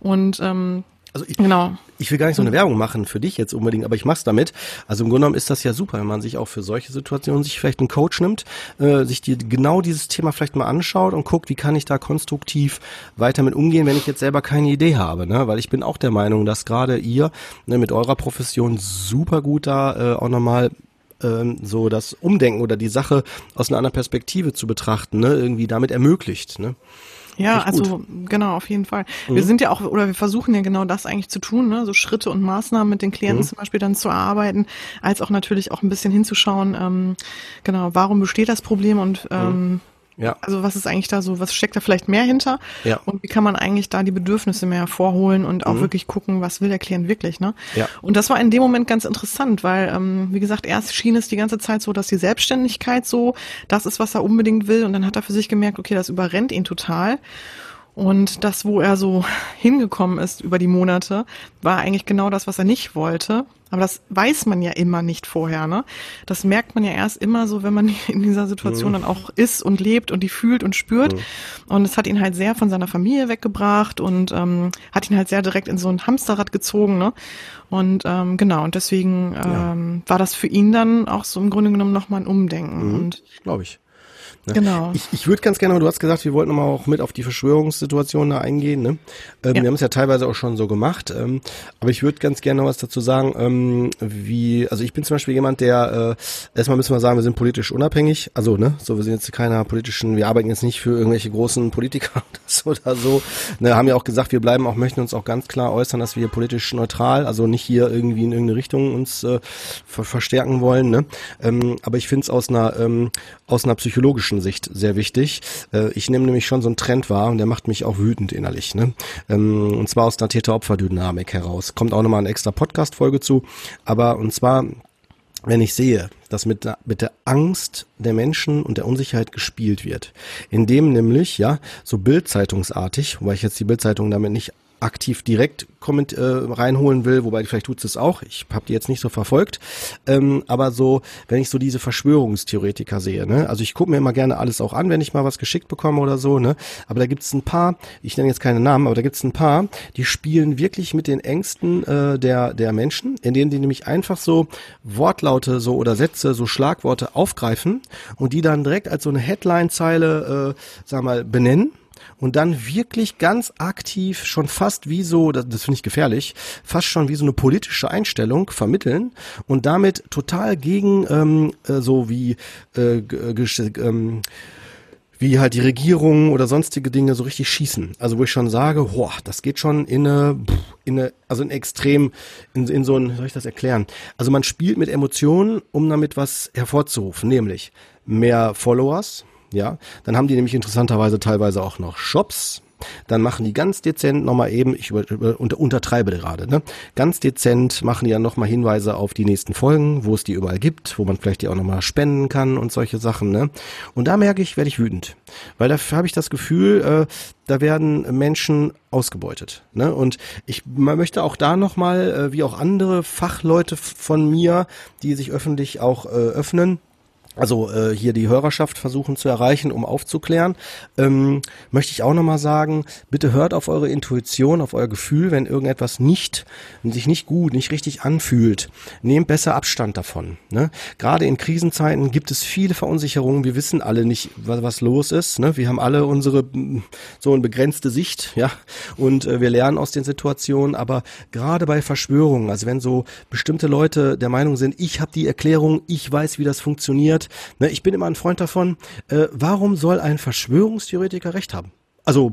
Und ähm, also ich, genau. ich will gar nicht so eine Werbung machen für dich jetzt unbedingt, aber ich mach's damit. Also im Grunde genommen ist das ja super, wenn man sich auch für solche Situationen sich vielleicht einen Coach nimmt, äh, sich die, genau dieses Thema vielleicht mal anschaut und guckt, wie kann ich da konstruktiv weiter mit umgehen, wenn ich jetzt selber keine Idee habe. Ne? Weil ich bin auch der Meinung, dass gerade ihr ne, mit eurer Profession super gut da äh, auch nochmal ähm, so das Umdenken oder die Sache aus einer anderen Perspektive zu betrachten, ne, irgendwie damit ermöglicht. Ne? Ja, also genau, auf jeden Fall. Mhm. Wir sind ja auch, oder wir versuchen ja genau das eigentlich zu tun, ne? so Schritte und Maßnahmen mit den Klienten mhm. zum Beispiel dann zu erarbeiten, als auch natürlich auch ein bisschen hinzuschauen, ähm, genau, warum besteht das Problem und mhm. ähm, ja. Also was ist eigentlich da so, was steckt da vielleicht mehr hinter? Ja. Und wie kann man eigentlich da die Bedürfnisse mehr hervorholen und auch mhm. wirklich gucken, was will der Klient wirklich, ne? Ja. Und das war in dem Moment ganz interessant, weil, ähm, wie gesagt, erst schien es die ganze Zeit so, dass die Selbstständigkeit so, das ist, was er unbedingt will. Und dann hat er für sich gemerkt, okay, das überrennt ihn total. Und das, wo er so hingekommen ist über die Monate, war eigentlich genau das, was er nicht wollte. Aber das weiß man ja immer nicht vorher, ne? Das merkt man ja erst immer so, wenn man in dieser Situation mhm. dann auch ist und lebt und die fühlt und spürt. Mhm. Und es hat ihn halt sehr von seiner Familie weggebracht und ähm, hat ihn halt sehr direkt in so ein Hamsterrad gezogen, ne? Und ähm, genau, und deswegen ähm, ja. war das für ihn dann auch so im Grunde genommen nochmal ein Umdenken. Mhm. Und glaube ich. Ne? Genau. Ich, ich würde ganz gerne, du hast gesagt, wir wollten mal auch mit auf die Verschwörungssituation da eingehen. Ne? Ähm, ja. Wir haben es ja teilweise auch schon so gemacht, ähm, aber ich würde ganz gerne noch was dazu sagen, ähm, wie, also ich bin zum Beispiel jemand, der, äh, erstmal müssen wir sagen, wir sind politisch unabhängig, also ne, so wir sind jetzt keiner politischen, wir arbeiten jetzt nicht für irgendwelche großen Politiker oder so, ne, haben ja auch gesagt, wir bleiben auch, möchten uns auch ganz klar äußern, dass wir politisch neutral, also nicht hier irgendwie in irgendeine Richtung uns äh, ver verstärken wollen, ne? Ähm, aber ich finde es aus einer ähm, aus einer psychologischen Sicht sehr wichtig. Äh, ich nehme nämlich schon so einen Trend wahr und der macht mich auch wütend innerlich. Ne? Ähm, und zwar aus einer Täter-Opfer-Dynamik heraus. Kommt auch nochmal eine extra Podcast-Folge zu. Aber und zwar wenn ich sehe, dass mit der, mit der Angst der Menschen und der Unsicherheit gespielt wird, indem nämlich, ja, so Bildzeitungsartig, wobei ich jetzt die Bildzeitung damit nicht aktiv direkt komment, äh, reinholen will, wobei vielleicht tut es auch, ich habe die jetzt nicht so verfolgt, ähm, aber so, wenn ich so diese Verschwörungstheoretiker sehe, ne, also ich gucke mir immer gerne alles auch an, wenn ich mal was geschickt bekomme oder so, ne, aber da gibt es ein paar, ich nenne jetzt keine Namen, aber da gibt es ein paar, die spielen wirklich mit den Ängsten äh, der, der Menschen, in denen die nämlich einfach so Wortlaute so oder Sätze, so Schlagworte aufgreifen und die dann direkt als so eine Headline-Zeile, äh, sag mal, benennen und dann wirklich ganz aktiv schon fast wie so, das, das finde ich gefährlich, fast schon wie so eine politische Einstellung vermitteln und damit total gegen ähm, äh, so wie äh, ähm, wie halt die Regierung oder sonstige Dinge so richtig schießen. Also wo ich schon sage, boah, das geht schon in eine, in eine, also in extrem, in, in so ein, soll ich das erklären? Also man spielt mit Emotionen, um damit was hervorzurufen, nämlich mehr Followers, ja, dann haben die nämlich interessanterweise teilweise auch noch Shops. Dann machen die ganz dezent nochmal eben, ich über, über, unter, untertreibe gerade, ne? Ganz dezent machen die dann nochmal Hinweise auf die nächsten Folgen, wo es die überall gibt, wo man vielleicht die auch nochmal spenden kann und solche Sachen, ne? Und da merke ich, werde ich wütend. Weil da habe ich das Gefühl, äh, da werden Menschen ausgebeutet. Ne? Und ich man möchte auch da nochmal, äh, wie auch andere Fachleute von mir, die sich öffentlich auch äh, öffnen, also äh, hier die Hörerschaft versuchen zu erreichen, um aufzuklären, ähm, möchte ich auch nochmal sagen, bitte hört auf eure Intuition, auf euer Gefühl, wenn irgendetwas nicht, sich nicht gut, nicht richtig anfühlt. Nehmt besser Abstand davon. Ne? Gerade in Krisenzeiten gibt es viele Verunsicherungen. Wir wissen alle nicht, was, was los ist. Ne? Wir haben alle unsere so eine begrenzte Sicht, ja, und äh, wir lernen aus den Situationen. Aber gerade bei Verschwörungen, also wenn so bestimmte Leute der Meinung sind, ich habe die Erklärung, ich weiß, wie das funktioniert, wird. Ne, ich bin immer ein Freund davon, äh, warum soll ein Verschwörungstheoretiker recht haben? Also,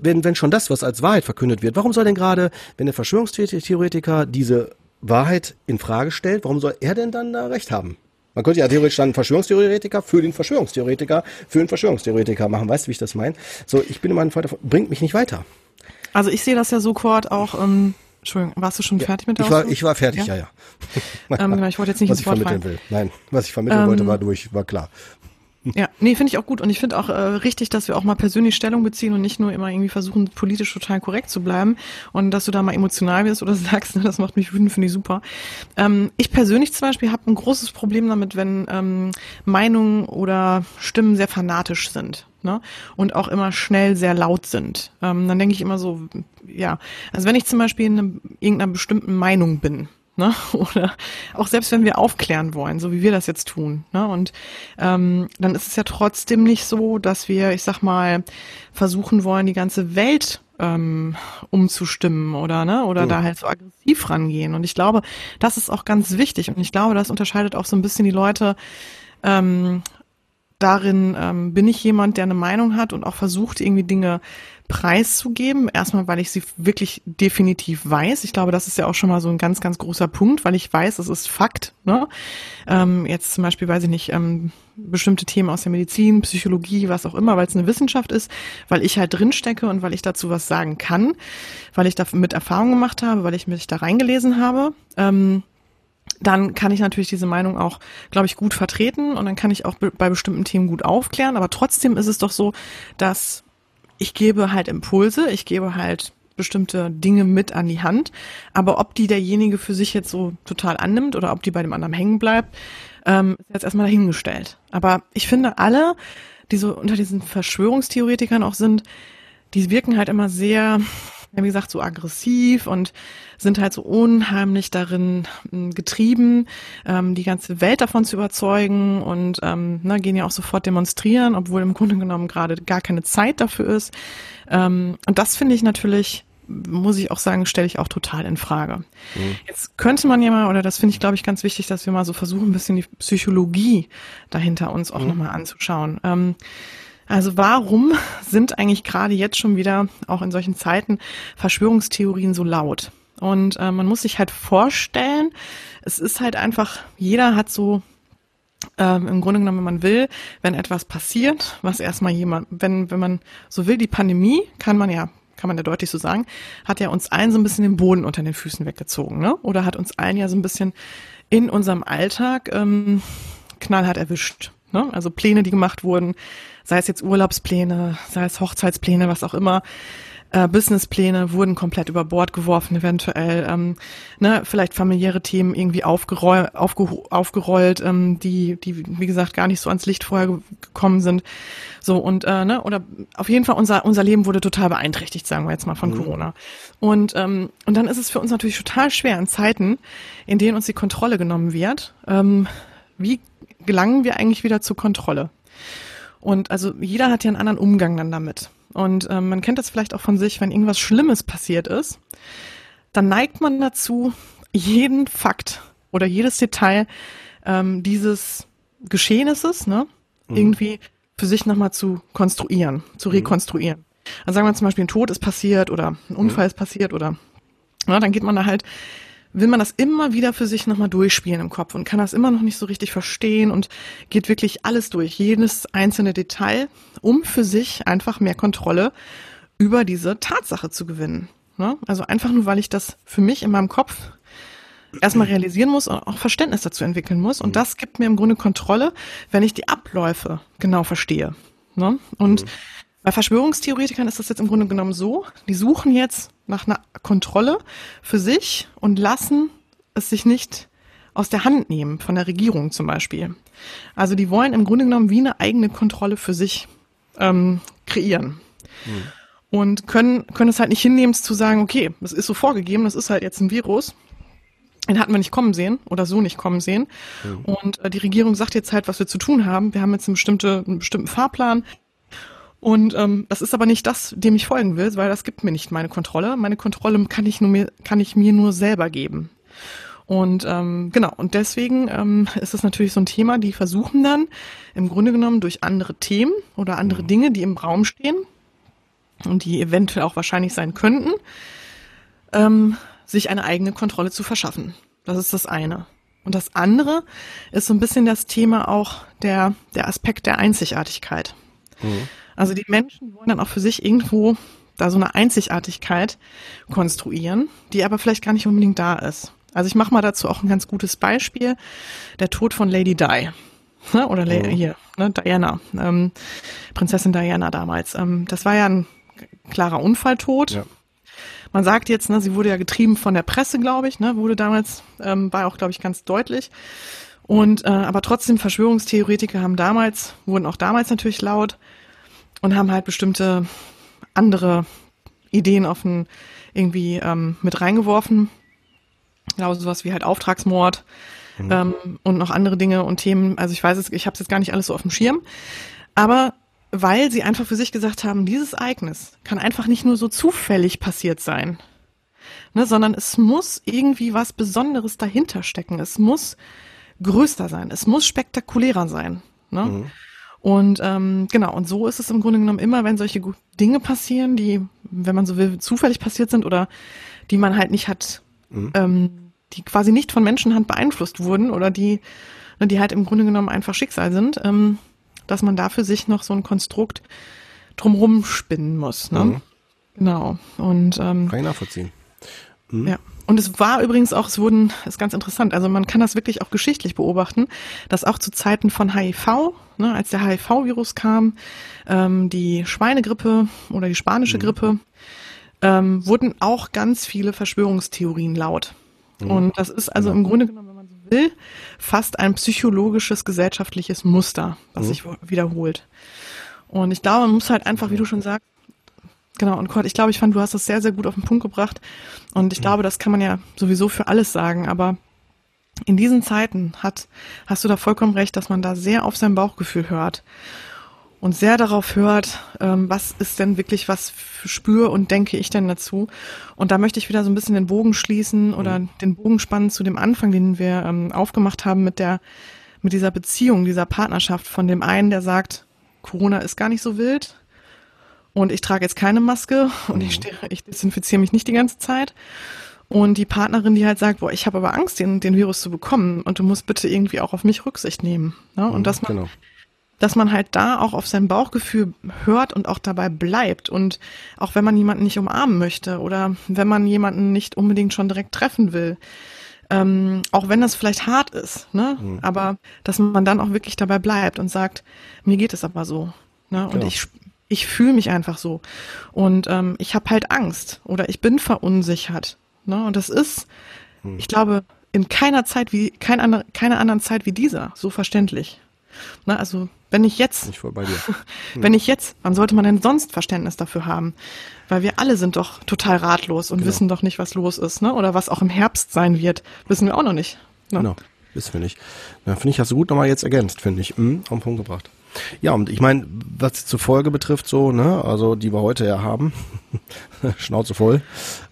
wenn, wenn schon das, was als Wahrheit verkündet wird, warum soll denn gerade, wenn der Verschwörungstheoretiker diese Wahrheit in Frage stellt, warum soll er denn dann da recht haben? Man könnte ja theoretisch dann Verschwörungstheoretiker für den Verschwörungstheoretiker für den Verschwörungstheoretiker machen. Weißt du, wie ich das meine? So, ich bin immer ein Freund davon, bringt mich nicht weiter. Also ich sehe das ja so, Kurt, auch ähm, Entschuldigung, warst du schon ja, fertig mit der ich war, ich war fertig, ja, ja. ja. ähm, genau, ich wollte jetzt nicht was ich vermitteln will. Nein, was ich vermitteln ähm, wollte, war durch, war klar. Ja, nee, finde ich auch gut. Und ich finde auch äh, richtig, dass wir auch mal persönlich Stellung beziehen und nicht nur immer irgendwie versuchen, politisch total korrekt zu bleiben. Und dass du da mal emotional wirst oder sagst, ne, das macht mich wütend, finde ich super. Ähm, ich persönlich zum Beispiel habe ein großes Problem damit, wenn ähm, Meinungen oder Stimmen sehr fanatisch sind ne? und auch immer schnell sehr laut sind. Ähm, dann denke ich immer so, ja, also wenn ich zum Beispiel in einem, irgendeiner bestimmten Meinung bin, ne? oder auch selbst wenn wir aufklären wollen, so wie wir das jetzt tun, ne? und ähm, dann ist es ja trotzdem nicht so, dass wir, ich sag mal, versuchen wollen, die ganze Welt ähm, umzustimmen oder ne oder mhm. da halt so aggressiv rangehen und ich glaube das ist auch ganz wichtig und ich glaube das unterscheidet auch so ein bisschen die Leute ähm, darin ähm, bin ich jemand, der eine Meinung hat und auch versucht, irgendwie Dinge preiszugeben. Erstmal, weil ich sie wirklich definitiv weiß. Ich glaube, das ist ja auch schon mal so ein ganz, ganz großer Punkt, weil ich weiß, es ist Fakt. Ne? Ähm, jetzt zum Beispiel, weiß ich nicht, ähm, bestimmte Themen aus der Medizin, Psychologie, was auch immer, weil es eine Wissenschaft ist, weil ich halt drinstecke und weil ich dazu was sagen kann, weil ich da mit Erfahrung gemacht habe, weil ich mich da reingelesen habe. Ähm, dann kann ich natürlich diese Meinung auch, glaube ich, gut vertreten und dann kann ich auch bei bestimmten Themen gut aufklären. Aber trotzdem ist es doch so, dass ich gebe halt Impulse, ich gebe halt bestimmte Dinge mit an die Hand. Aber ob die derjenige für sich jetzt so total annimmt oder ob die bei dem anderen hängen bleibt, ähm, ist jetzt erstmal dahingestellt. Aber ich finde alle, die so unter diesen Verschwörungstheoretikern auch sind, die wirken halt immer sehr wie gesagt, so aggressiv und sind halt so unheimlich darin ähm, getrieben, ähm, die ganze Welt davon zu überzeugen und ähm, ne, gehen ja auch sofort demonstrieren, obwohl im Grunde genommen gerade gar keine Zeit dafür ist. Ähm, und das finde ich natürlich muss ich auch sagen, stelle ich auch total in Frage. Mhm. Jetzt könnte man ja mal, oder das finde ich, glaube ich, ganz wichtig, dass wir mal so versuchen, ein bisschen die Psychologie dahinter uns auch mhm. nochmal anzuschauen. Ähm, also warum sind eigentlich gerade jetzt schon wieder, auch in solchen Zeiten, Verschwörungstheorien so laut? Und äh, man muss sich halt vorstellen, es ist halt einfach, jeder hat so ähm, im Grunde genommen, wenn man will, wenn etwas passiert, was erstmal jemand, wenn, wenn man so will, die Pandemie kann man ja kann man ja deutlich so sagen, hat ja uns allen so ein bisschen den Boden unter den Füßen weggezogen, ne? Oder hat uns allen ja so ein bisschen in unserem Alltag ähm, knallhart erwischt. Ne? Also Pläne, die gemacht wurden, sei es jetzt Urlaubspläne, sei es Hochzeitspläne, was auch immer, äh, Businesspläne wurden komplett über Bord geworfen, eventuell, ähm, ne, vielleicht familiäre Themen irgendwie aufgeroll, aufge, aufgerollt, ähm, die, die, wie gesagt, gar nicht so ans Licht vorher gekommen sind. So, und, äh, ne, oder auf jeden Fall unser, unser Leben wurde total beeinträchtigt, sagen wir jetzt mal, von mhm. Corona. Und, ähm, und dann ist es für uns natürlich total schwer in Zeiten, in denen uns die Kontrolle genommen wird. Ähm, wie gelangen wir eigentlich wieder zur Kontrolle? Und also jeder hat ja einen anderen Umgang dann damit. Und ähm, man kennt das vielleicht auch von sich, wenn irgendwas Schlimmes passiert ist, dann neigt man dazu, jeden Fakt oder jedes Detail ähm, dieses Geschehnisses ne, mhm. irgendwie für sich nochmal zu konstruieren, zu mhm. rekonstruieren. Also sagen wir zum Beispiel, ein Tod ist passiert oder ein Unfall mhm. ist passiert oder na, dann geht man da halt will man das immer wieder für sich nochmal durchspielen im Kopf und kann das immer noch nicht so richtig verstehen und geht wirklich alles durch, jedes einzelne Detail, um für sich einfach mehr Kontrolle über diese Tatsache zu gewinnen. Ne? Also einfach nur, weil ich das für mich in meinem Kopf erstmal realisieren muss und auch Verständnis dazu entwickeln muss. Und mhm. das gibt mir im Grunde Kontrolle, wenn ich die Abläufe genau verstehe. Ne? Und mhm. Bei Verschwörungstheoretikern ist das jetzt im Grunde genommen so, die suchen jetzt nach einer Kontrolle für sich und lassen es sich nicht aus der Hand nehmen, von der Regierung zum Beispiel. Also die wollen im Grunde genommen wie eine eigene Kontrolle für sich ähm, kreieren. Mhm. Und können, können es halt nicht hinnehmen zu sagen, okay, das ist so vorgegeben, das ist halt jetzt ein Virus. Den hatten wir nicht kommen sehen oder so nicht kommen sehen. Mhm. Und äh, die Regierung sagt jetzt halt, was wir zu tun haben. Wir haben jetzt eine bestimmte, einen bestimmten Fahrplan. Und ähm, das ist aber nicht das, dem ich folgen will, weil das gibt mir nicht meine Kontrolle. Meine Kontrolle kann ich, nur mir, kann ich mir nur selber geben. Und ähm, genau, und deswegen ähm, ist es natürlich so ein Thema, die versuchen dann im Grunde genommen durch andere Themen oder andere mhm. Dinge, die im Raum stehen und die eventuell auch wahrscheinlich sein könnten, ähm, sich eine eigene Kontrolle zu verschaffen. Das ist das eine. Und das andere ist so ein bisschen das Thema auch der, der Aspekt der Einzigartigkeit. Mhm. Also die Menschen wollen dann auch für sich irgendwo da so eine Einzigartigkeit konstruieren, die aber vielleicht gar nicht unbedingt da ist. Also ich mache mal dazu auch ein ganz gutes Beispiel. Der Tod von Lady Di. Ne? Oder oh. hier, ne? Diana. Ähm, Prinzessin Diana damals. Ähm, das war ja ein klarer Unfalltod. Ja. Man sagt jetzt, ne, sie wurde ja getrieben von der Presse, glaube ich, ne, wurde damals, ähm, war auch, glaube ich, ganz deutlich. Und äh, aber trotzdem Verschwörungstheoretiker haben damals, wurden auch damals natürlich laut, und haben halt bestimmte andere Ideen offen irgendwie ähm, mit reingeworfen. Genau, sowas wie halt Auftragsmord mhm. ähm, und noch andere Dinge und Themen. Also ich weiß es, ich habe es jetzt gar nicht alles so auf dem Schirm. Aber weil sie einfach für sich gesagt haben, dieses Ereignis kann einfach nicht nur so zufällig passiert sein, ne, sondern es muss irgendwie was Besonderes dahinter stecken. Es muss größer sein. Es muss spektakulärer sein. Ne? Mhm. Und ähm, genau, und so ist es im Grunde genommen immer, wenn solche Dinge passieren, die, wenn man so will, zufällig passiert sind oder die man halt nicht hat, mhm. ähm, die quasi nicht von Menschenhand beeinflusst wurden oder die, ne, die halt im Grunde genommen einfach Schicksal sind, ähm, dass man da für sich noch so ein Konstrukt drumrum spinnen muss. Ne? Mhm. Genau. Und ähm, kann ich nachvollziehen. Mhm. Ja. Und es war übrigens auch, es wurden, ist ganz interessant, also man kann das wirklich auch geschichtlich beobachten, dass auch zu Zeiten von HIV, ne, als der HIV-Virus kam, ähm, die Schweinegrippe oder die spanische mhm. Grippe, ähm, wurden auch ganz viele Verschwörungstheorien laut. Mhm. Und das ist also im Grunde genommen, wenn man so will, fast ein psychologisches gesellschaftliches Muster, was mhm. sich wiederholt. Und ich glaube, man muss halt einfach, wie du schon sagst, Genau, und Kurt, ich glaube, ich fand, du hast das sehr, sehr gut auf den Punkt gebracht. Und ich mhm. glaube, das kann man ja sowieso für alles sagen, aber in diesen Zeiten hat, hast du da vollkommen recht, dass man da sehr auf sein Bauchgefühl hört und sehr darauf hört, ähm, was ist denn wirklich, was spüre und denke ich denn dazu. Und da möchte ich wieder so ein bisschen den Bogen schließen oder mhm. den Bogen spannen zu dem Anfang, den wir ähm, aufgemacht haben mit der, mit dieser Beziehung, dieser Partnerschaft von dem einen, der sagt, Corona ist gar nicht so wild, und ich trage jetzt keine Maske und ich, mhm. stehe, ich desinfiziere mich nicht die ganze Zeit. Und die Partnerin, die halt sagt, boah, ich habe aber Angst, den, den Virus zu bekommen und du musst bitte irgendwie auch auf mich Rücksicht nehmen. Ne? Und mhm, dass man, genau. dass man halt da auch auf sein Bauchgefühl hört und auch dabei bleibt. Und auch wenn man jemanden nicht umarmen möchte oder wenn man jemanden nicht unbedingt schon direkt treffen will, ähm, auch wenn das vielleicht hart ist, ne? Mhm. aber dass man dann auch wirklich dabei bleibt und sagt, mir geht es aber so. Ne? Und genau. ich, ich fühle mich einfach so. Und ähm, ich habe halt Angst oder ich bin verunsichert. Ne? Und das ist, hm. ich glaube, in keiner Zeit wie, kein andere, keiner anderen Zeit wie dieser so verständlich. Ne? Also wenn ich jetzt, ich dir. wenn ich jetzt, wann sollte man denn sonst Verständnis dafür haben? Weil wir alle sind doch total ratlos und genau. wissen doch nicht, was los ist, ne? Oder was auch im Herbst sein wird, wissen wir auch noch nicht. Ne? Genau, wissen wir nicht. Na, finde ich, hast du gut nochmal jetzt ergänzt, finde ich. Mhm, auf den Punkt gebracht. Ja, und ich meine, was zur Folge betrifft, so, ne, also die wir heute ja haben, Schnauze voll.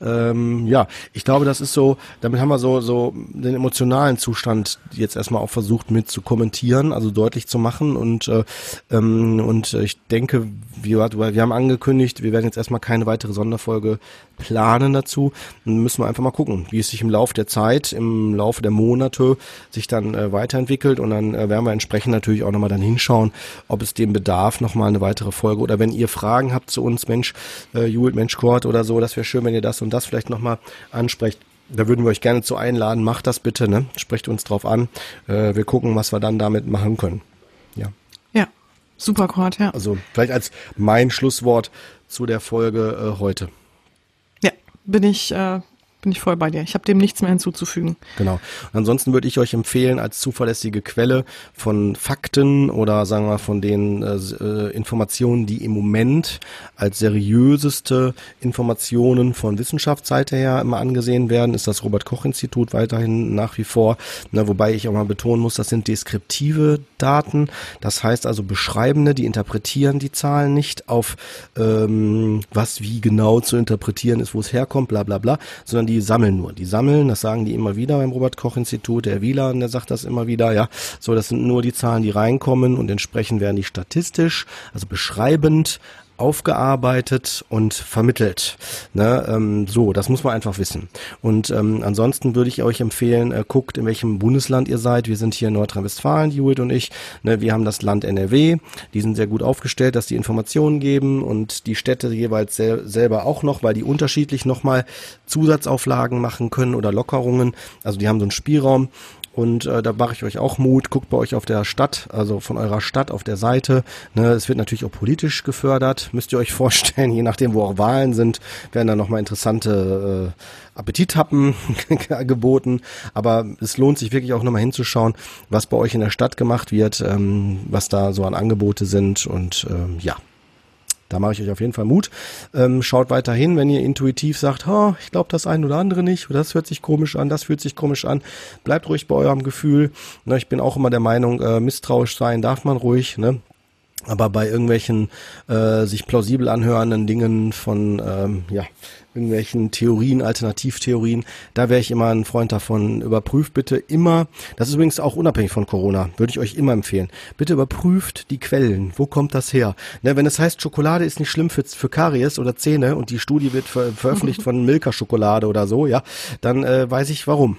Ähm, ja, ich glaube, das ist so, damit haben wir so, so den emotionalen Zustand jetzt erstmal auch versucht mit zu kommentieren, also deutlich zu machen. Und, äh, ähm, und ich denke, wir, wir haben angekündigt, wir werden jetzt erstmal keine weitere Sonderfolge planen dazu. Dann müssen wir einfach mal gucken, wie es sich im Laufe der Zeit, im Laufe der Monate sich dann äh, weiterentwickelt. Und dann äh, werden wir entsprechend natürlich auch nochmal dann hinschauen, ob es dem bedarf, nochmal eine weitere Folge. Oder wenn ihr Fragen habt zu uns, Mensch, äh, Jule, Mensch, Cord oder so, das wäre schön, wenn ihr das und das vielleicht nochmal ansprecht. Da würden wir euch gerne zu einladen. Macht das bitte, ne? Sprecht uns drauf an. Äh, wir gucken, was wir dann damit machen können. Ja. Super, Cord, ja. Also vielleicht als mein Schlusswort zu der Folge äh, heute. Ja, bin ich äh, bin ich voll bei dir. Ich habe dem nichts mehr hinzuzufügen. Genau. Und ansonsten würde ich euch empfehlen, als zuverlässige Quelle von Fakten oder sagen wir von den äh, äh, Informationen, die im Moment als seriöseste Informationen von Wissenschaftsseite her immer angesehen werden, ist das Robert Koch Institut weiterhin nach wie vor. Na, wobei ich auch mal betonen muss, das sind deskriptive Daten. Das heißt also beschreibende, die interpretieren die Zahlen nicht auf ähm, was wie genau zu interpretieren ist, wo es herkommt, bla bla bla, sondern die sammeln nur. Die sammeln, das sagen die immer wieder beim Robert-Koch-Institut, der Wieler, der sagt das immer wieder, ja. So, das sind nur die Zahlen, die reinkommen und entsprechend werden die statistisch, also beschreibend aufgearbeitet und vermittelt. Ne, ähm, so, das muss man einfach wissen. Und ähm, ansonsten würde ich euch empfehlen, äh, guckt, in welchem Bundesland ihr seid. Wir sind hier in Nordrhein-Westfalen, Judith und ich. Ne, wir haben das Land NRW. Die sind sehr gut aufgestellt, dass die Informationen geben und die Städte jeweils sel selber auch noch, weil die unterschiedlich nochmal Zusatzauflagen machen können oder Lockerungen. Also die haben so einen Spielraum und äh, da mache ich euch auch Mut. Guckt bei euch auf der Stadt, also von eurer Stadt auf der Seite. Ne, es wird natürlich auch politisch gefördert, müsst ihr euch vorstellen. Je nachdem, wo auch Wahlen sind, werden da nochmal interessante äh, Appetithappen geboten. Aber es lohnt sich wirklich auch nochmal hinzuschauen, was bei euch in der Stadt gemacht wird, ähm, was da so an Angebote sind. Und ähm, ja, da mache ich euch auf jeden Fall Mut. Ähm, schaut weiter hin, wenn ihr intuitiv sagt, oh, ich glaube das ein oder andere nicht, das hört sich komisch an, das fühlt sich komisch an. Bleibt ruhig bei eurem Gefühl. Ne, ich bin auch immer der Meinung, äh, misstrauisch sein darf man ruhig. Ne? Aber bei irgendwelchen äh, sich plausibel anhörenden Dingen von ähm, ja, irgendwelchen Theorien, Alternativtheorien, da wäre ich immer ein Freund davon. Überprüft bitte immer, das ist übrigens auch unabhängig von Corona, würde ich euch immer empfehlen. Bitte überprüft die Quellen. Wo kommt das her? Ne, wenn es heißt, Schokolade ist nicht schlimm für, für Karies oder Zähne und die Studie wird ver veröffentlicht von Milka-Schokolade oder so, ja, dann äh, weiß ich warum.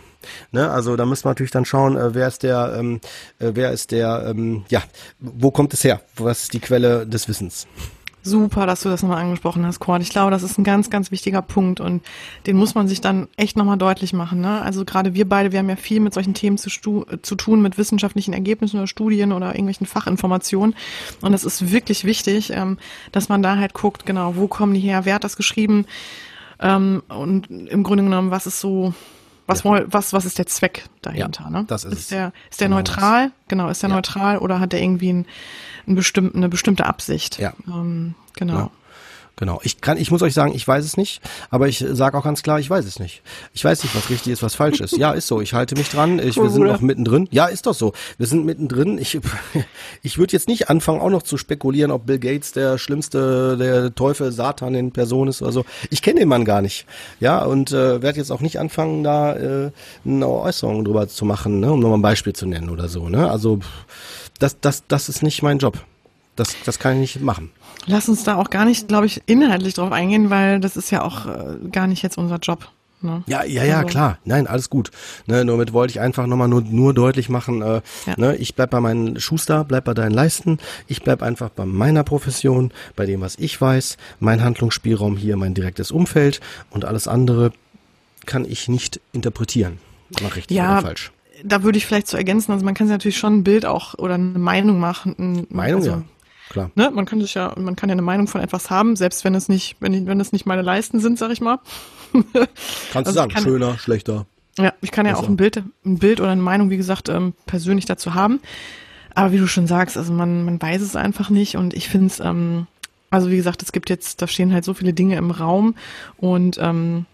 Ne, also da müssen wir natürlich dann schauen, äh, wer ist der, ähm, äh, wer ist der, ähm, ja, wo kommt es her? Was ist die Quelle des Wissens? Super, dass du das nochmal angesprochen hast, Cord. Ich glaube, das ist ein ganz, ganz wichtiger Punkt und den muss man sich dann echt nochmal deutlich machen. Ne? Also gerade wir beide, wir haben ja viel mit solchen Themen zu, zu tun, mit wissenschaftlichen Ergebnissen oder Studien oder irgendwelchen Fachinformationen. Und es ist wirklich wichtig, ähm, dass man da halt guckt, genau, wo kommen die her, wer hat das geschrieben ähm, und im Grunde genommen, was ist so was, ja. was, was ist der Zweck dahinter? Ja, ne? Das ist, ist der, ist der genau neutral? Das. Genau, ist der ja. neutral oder hat der irgendwie ein, ein bestimmt, eine bestimmte Absicht? Ja. Ähm, genau. Genau. Ich kann, ich muss euch sagen, ich weiß es nicht, aber ich sage auch ganz klar, ich weiß es nicht. Ich weiß nicht, was richtig ist, was falsch ist. Ja, ist so. Ich halte mich dran. Ich, wir sind noch mittendrin. Ja, ist doch so. Wir sind mittendrin. Ich, ich würde jetzt nicht anfangen, auch noch zu spekulieren, ob Bill Gates der schlimmste, der Teufel, Satan in Person ist oder so. Ich kenne den Mann gar nicht. Ja, und äh, werde jetzt auch nicht anfangen, da äh, eine Äußerung drüber zu machen, ne, um nochmal ein Beispiel zu nennen oder so. Ne? Also das, das, das ist nicht mein Job. Das, das kann ich nicht machen. Lass uns da auch gar nicht, glaube ich, inhaltlich drauf eingehen, weil das ist ja auch äh, gar nicht jetzt unser Job. Ne? Ja, ja, ja, also. klar. Nein, alles gut. Ne, nur mit wollte ich einfach nochmal nur, nur deutlich machen, äh, ja. ne, ich bleib bei meinen Schuster, bleib bei deinen Leisten, ich bleib einfach bei meiner Profession, bei dem, was ich weiß, mein Handlungsspielraum hier, mein direktes Umfeld und alles andere kann ich nicht interpretieren. Mach richtig ja, oder falsch. Da würde ich vielleicht zu ergänzen, also man kann sich natürlich schon ein Bild auch oder eine Meinung machen. Meinung, also, ja klar. Ne? Man kann sich ja, man kann ja eine Meinung von etwas haben, selbst wenn es nicht, wenn, wenn es nicht meine Leisten sind, sag ich mal. Kannst also du sagen, kann, schöner, schlechter. Ja, ich kann ja besser. auch ein Bild, ein Bild oder eine Meinung, wie gesagt, ähm, persönlich dazu haben. Aber wie du schon sagst, also man, man weiß es einfach nicht und ich finde es, ähm, also wie gesagt, es gibt jetzt, da stehen halt so viele Dinge im Raum und ähm,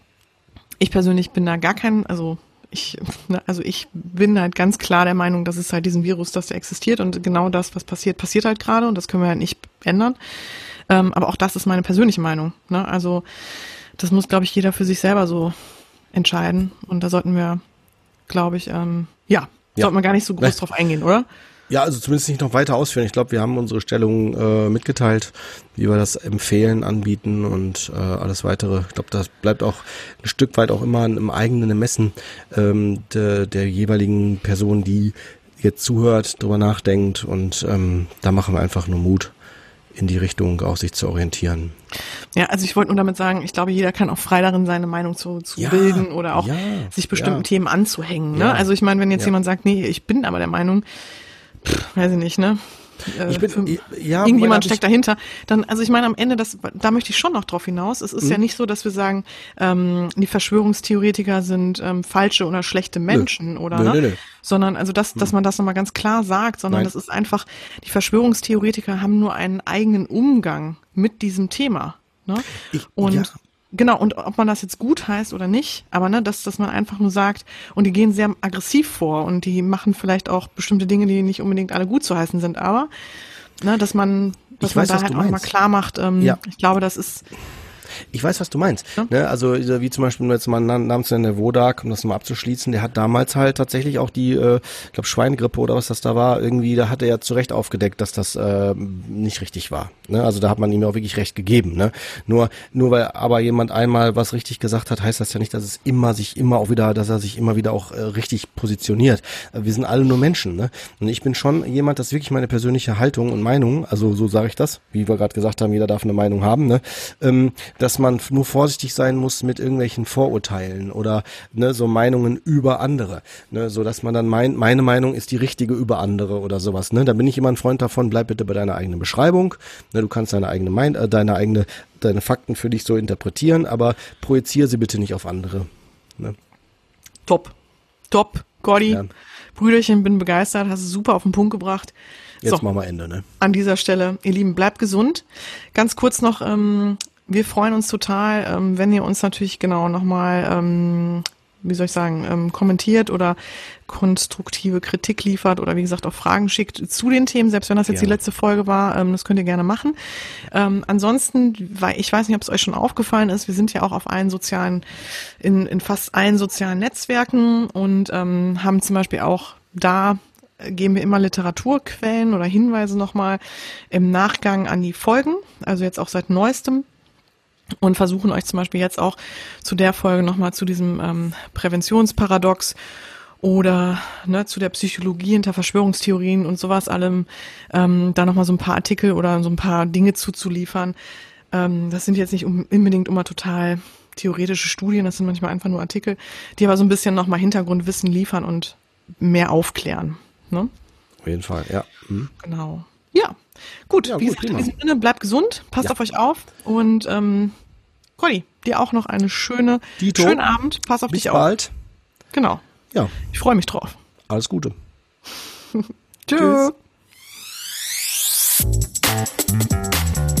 ich persönlich bin da gar kein, also ich, also ich bin halt ganz klar der Meinung, dass es halt diesen Virus, dass der existiert und genau das, was passiert, passiert halt gerade und das können wir halt nicht ändern. Ähm, aber auch das ist meine persönliche Meinung. Ne? Also das muss, glaube ich, jeder für sich selber so entscheiden und da sollten wir, glaube ich, ähm, ja, ja, sollte man gar nicht so groß drauf eingehen, oder? Ja, also zumindest nicht noch weiter ausführen. Ich glaube, wir haben unsere Stellung äh, mitgeteilt, wie wir das empfehlen, anbieten und äh, alles weitere. Ich glaube, das bleibt auch ein Stück weit auch immer im eigenen Ermessen ähm, de, der jeweiligen Person, die jetzt zuhört, drüber nachdenkt und ähm, da machen wir einfach nur Mut in die Richtung auch sich zu orientieren. Ja, also ich wollte nur damit sagen, ich glaube, jeder kann auch frei darin seine Meinung zu, zu ja, bilden oder auch ja, sich bestimmten ja. Themen anzuhängen. Ne? Also ich meine, wenn jetzt jemand sagt, nee, ich bin aber der Meinung, pff, weiß ich nicht, ne? Äh, ich bin, ja, irgendjemand steckt dahinter. Dann, also ich meine, am Ende, das, da möchte ich schon noch drauf hinaus. Es ist mhm. ja nicht so, dass wir sagen, ähm, die Verschwörungstheoretiker sind ähm, falsche oder schlechte Menschen nö. oder, nö, ne? Nö, sondern also das, dass mhm. man das nochmal ganz klar sagt, sondern Nein. das ist einfach, die Verschwörungstheoretiker haben nur einen eigenen Umgang mit diesem Thema. Ne? Ich, und ja. Genau, und ob man das jetzt gut heißt oder nicht, aber ne, dass, dass man einfach nur sagt, und die gehen sehr aggressiv vor und die machen vielleicht auch bestimmte Dinge, die nicht unbedingt alle gut zu heißen sind, aber ne, dass man, dass ich man weiß, da halt auch mal klar macht, ähm, ja. ich glaube, das ist ich weiß, was du meinst. Ja. Ne? Also wie zum Beispiel jetzt mal namens der Wodak, um das mal abzuschließen, der hat damals halt tatsächlich auch die, äh, ich glaube Schweingrippe oder was das da war, irgendwie, da hat er ja zu Recht aufgedeckt, dass das äh, nicht richtig war. Ne? Also da hat man ihm ja auch wirklich recht gegeben. Ne? Nur, nur weil aber jemand einmal was richtig gesagt hat, heißt das ja nicht, dass es immer sich immer auch wieder, dass er sich immer wieder auch äh, richtig positioniert. Wir sind alle nur Menschen. Ne? Und ich bin schon jemand, das ist wirklich meine persönliche Haltung und Meinung, also so sage ich das, wie wir gerade gesagt haben, jeder darf eine Meinung haben, ne? ähm, dass man nur vorsichtig sein muss mit irgendwelchen Vorurteilen oder ne, so Meinungen über andere, ne, so dass man dann meint, meine Meinung ist die richtige über andere oder sowas. Ne, da bin ich immer ein Freund davon. Bleib bitte bei deiner eigenen Beschreibung. Ne, du kannst deine eigene Mein äh, deine eigene deine Fakten für dich so interpretieren, aber projiziere sie bitte nicht auf andere. Ne? Top, top, Gordy. Ja. Brüderchen, bin begeistert, hast es super auf den Punkt gebracht. Jetzt so, machen wir Ende, ne? An dieser Stelle, ihr Lieben, bleibt gesund. Ganz kurz noch ähm, wir freuen uns total, ähm, wenn ihr uns natürlich genau nochmal, ähm, wie soll ich sagen, ähm, kommentiert oder konstruktive Kritik liefert oder wie gesagt auch Fragen schickt zu den Themen, selbst wenn das jetzt gerne. die letzte Folge war, ähm, das könnt ihr gerne machen. Ähm, ansonsten, weil ich weiß nicht, ob es euch schon aufgefallen ist, wir sind ja auch auf allen sozialen, in, in fast allen sozialen Netzwerken und ähm, haben zum Beispiel auch da geben wir immer Literaturquellen oder Hinweise nochmal im Nachgang an die Folgen, also jetzt auch seit neuestem und versuchen euch zum Beispiel jetzt auch zu der Folge nochmal zu diesem ähm, Präventionsparadox oder ne, zu der Psychologie hinter Verschwörungstheorien und sowas allem ähm, da nochmal so ein paar Artikel oder so ein paar Dinge zuzuliefern. Ähm, das sind jetzt nicht unbedingt immer total theoretische Studien, das sind manchmal einfach nur Artikel, die aber so ein bisschen nochmal Hintergrundwissen liefern und mehr aufklären. Ne? Auf jeden Fall, ja. Mhm. Genau. Ja, gut. Ja, wie gut, gesagt, in diesem Sinne, bleibt gesund, passt ja. auf euch auf und ähm, Conny, dir auch noch eine schöne, Dito. schönen Abend. Pass auf Bis dich bald. auf. Genau. Ja. Ich freue mich drauf. Alles Gute. Tschüss. Tschüss.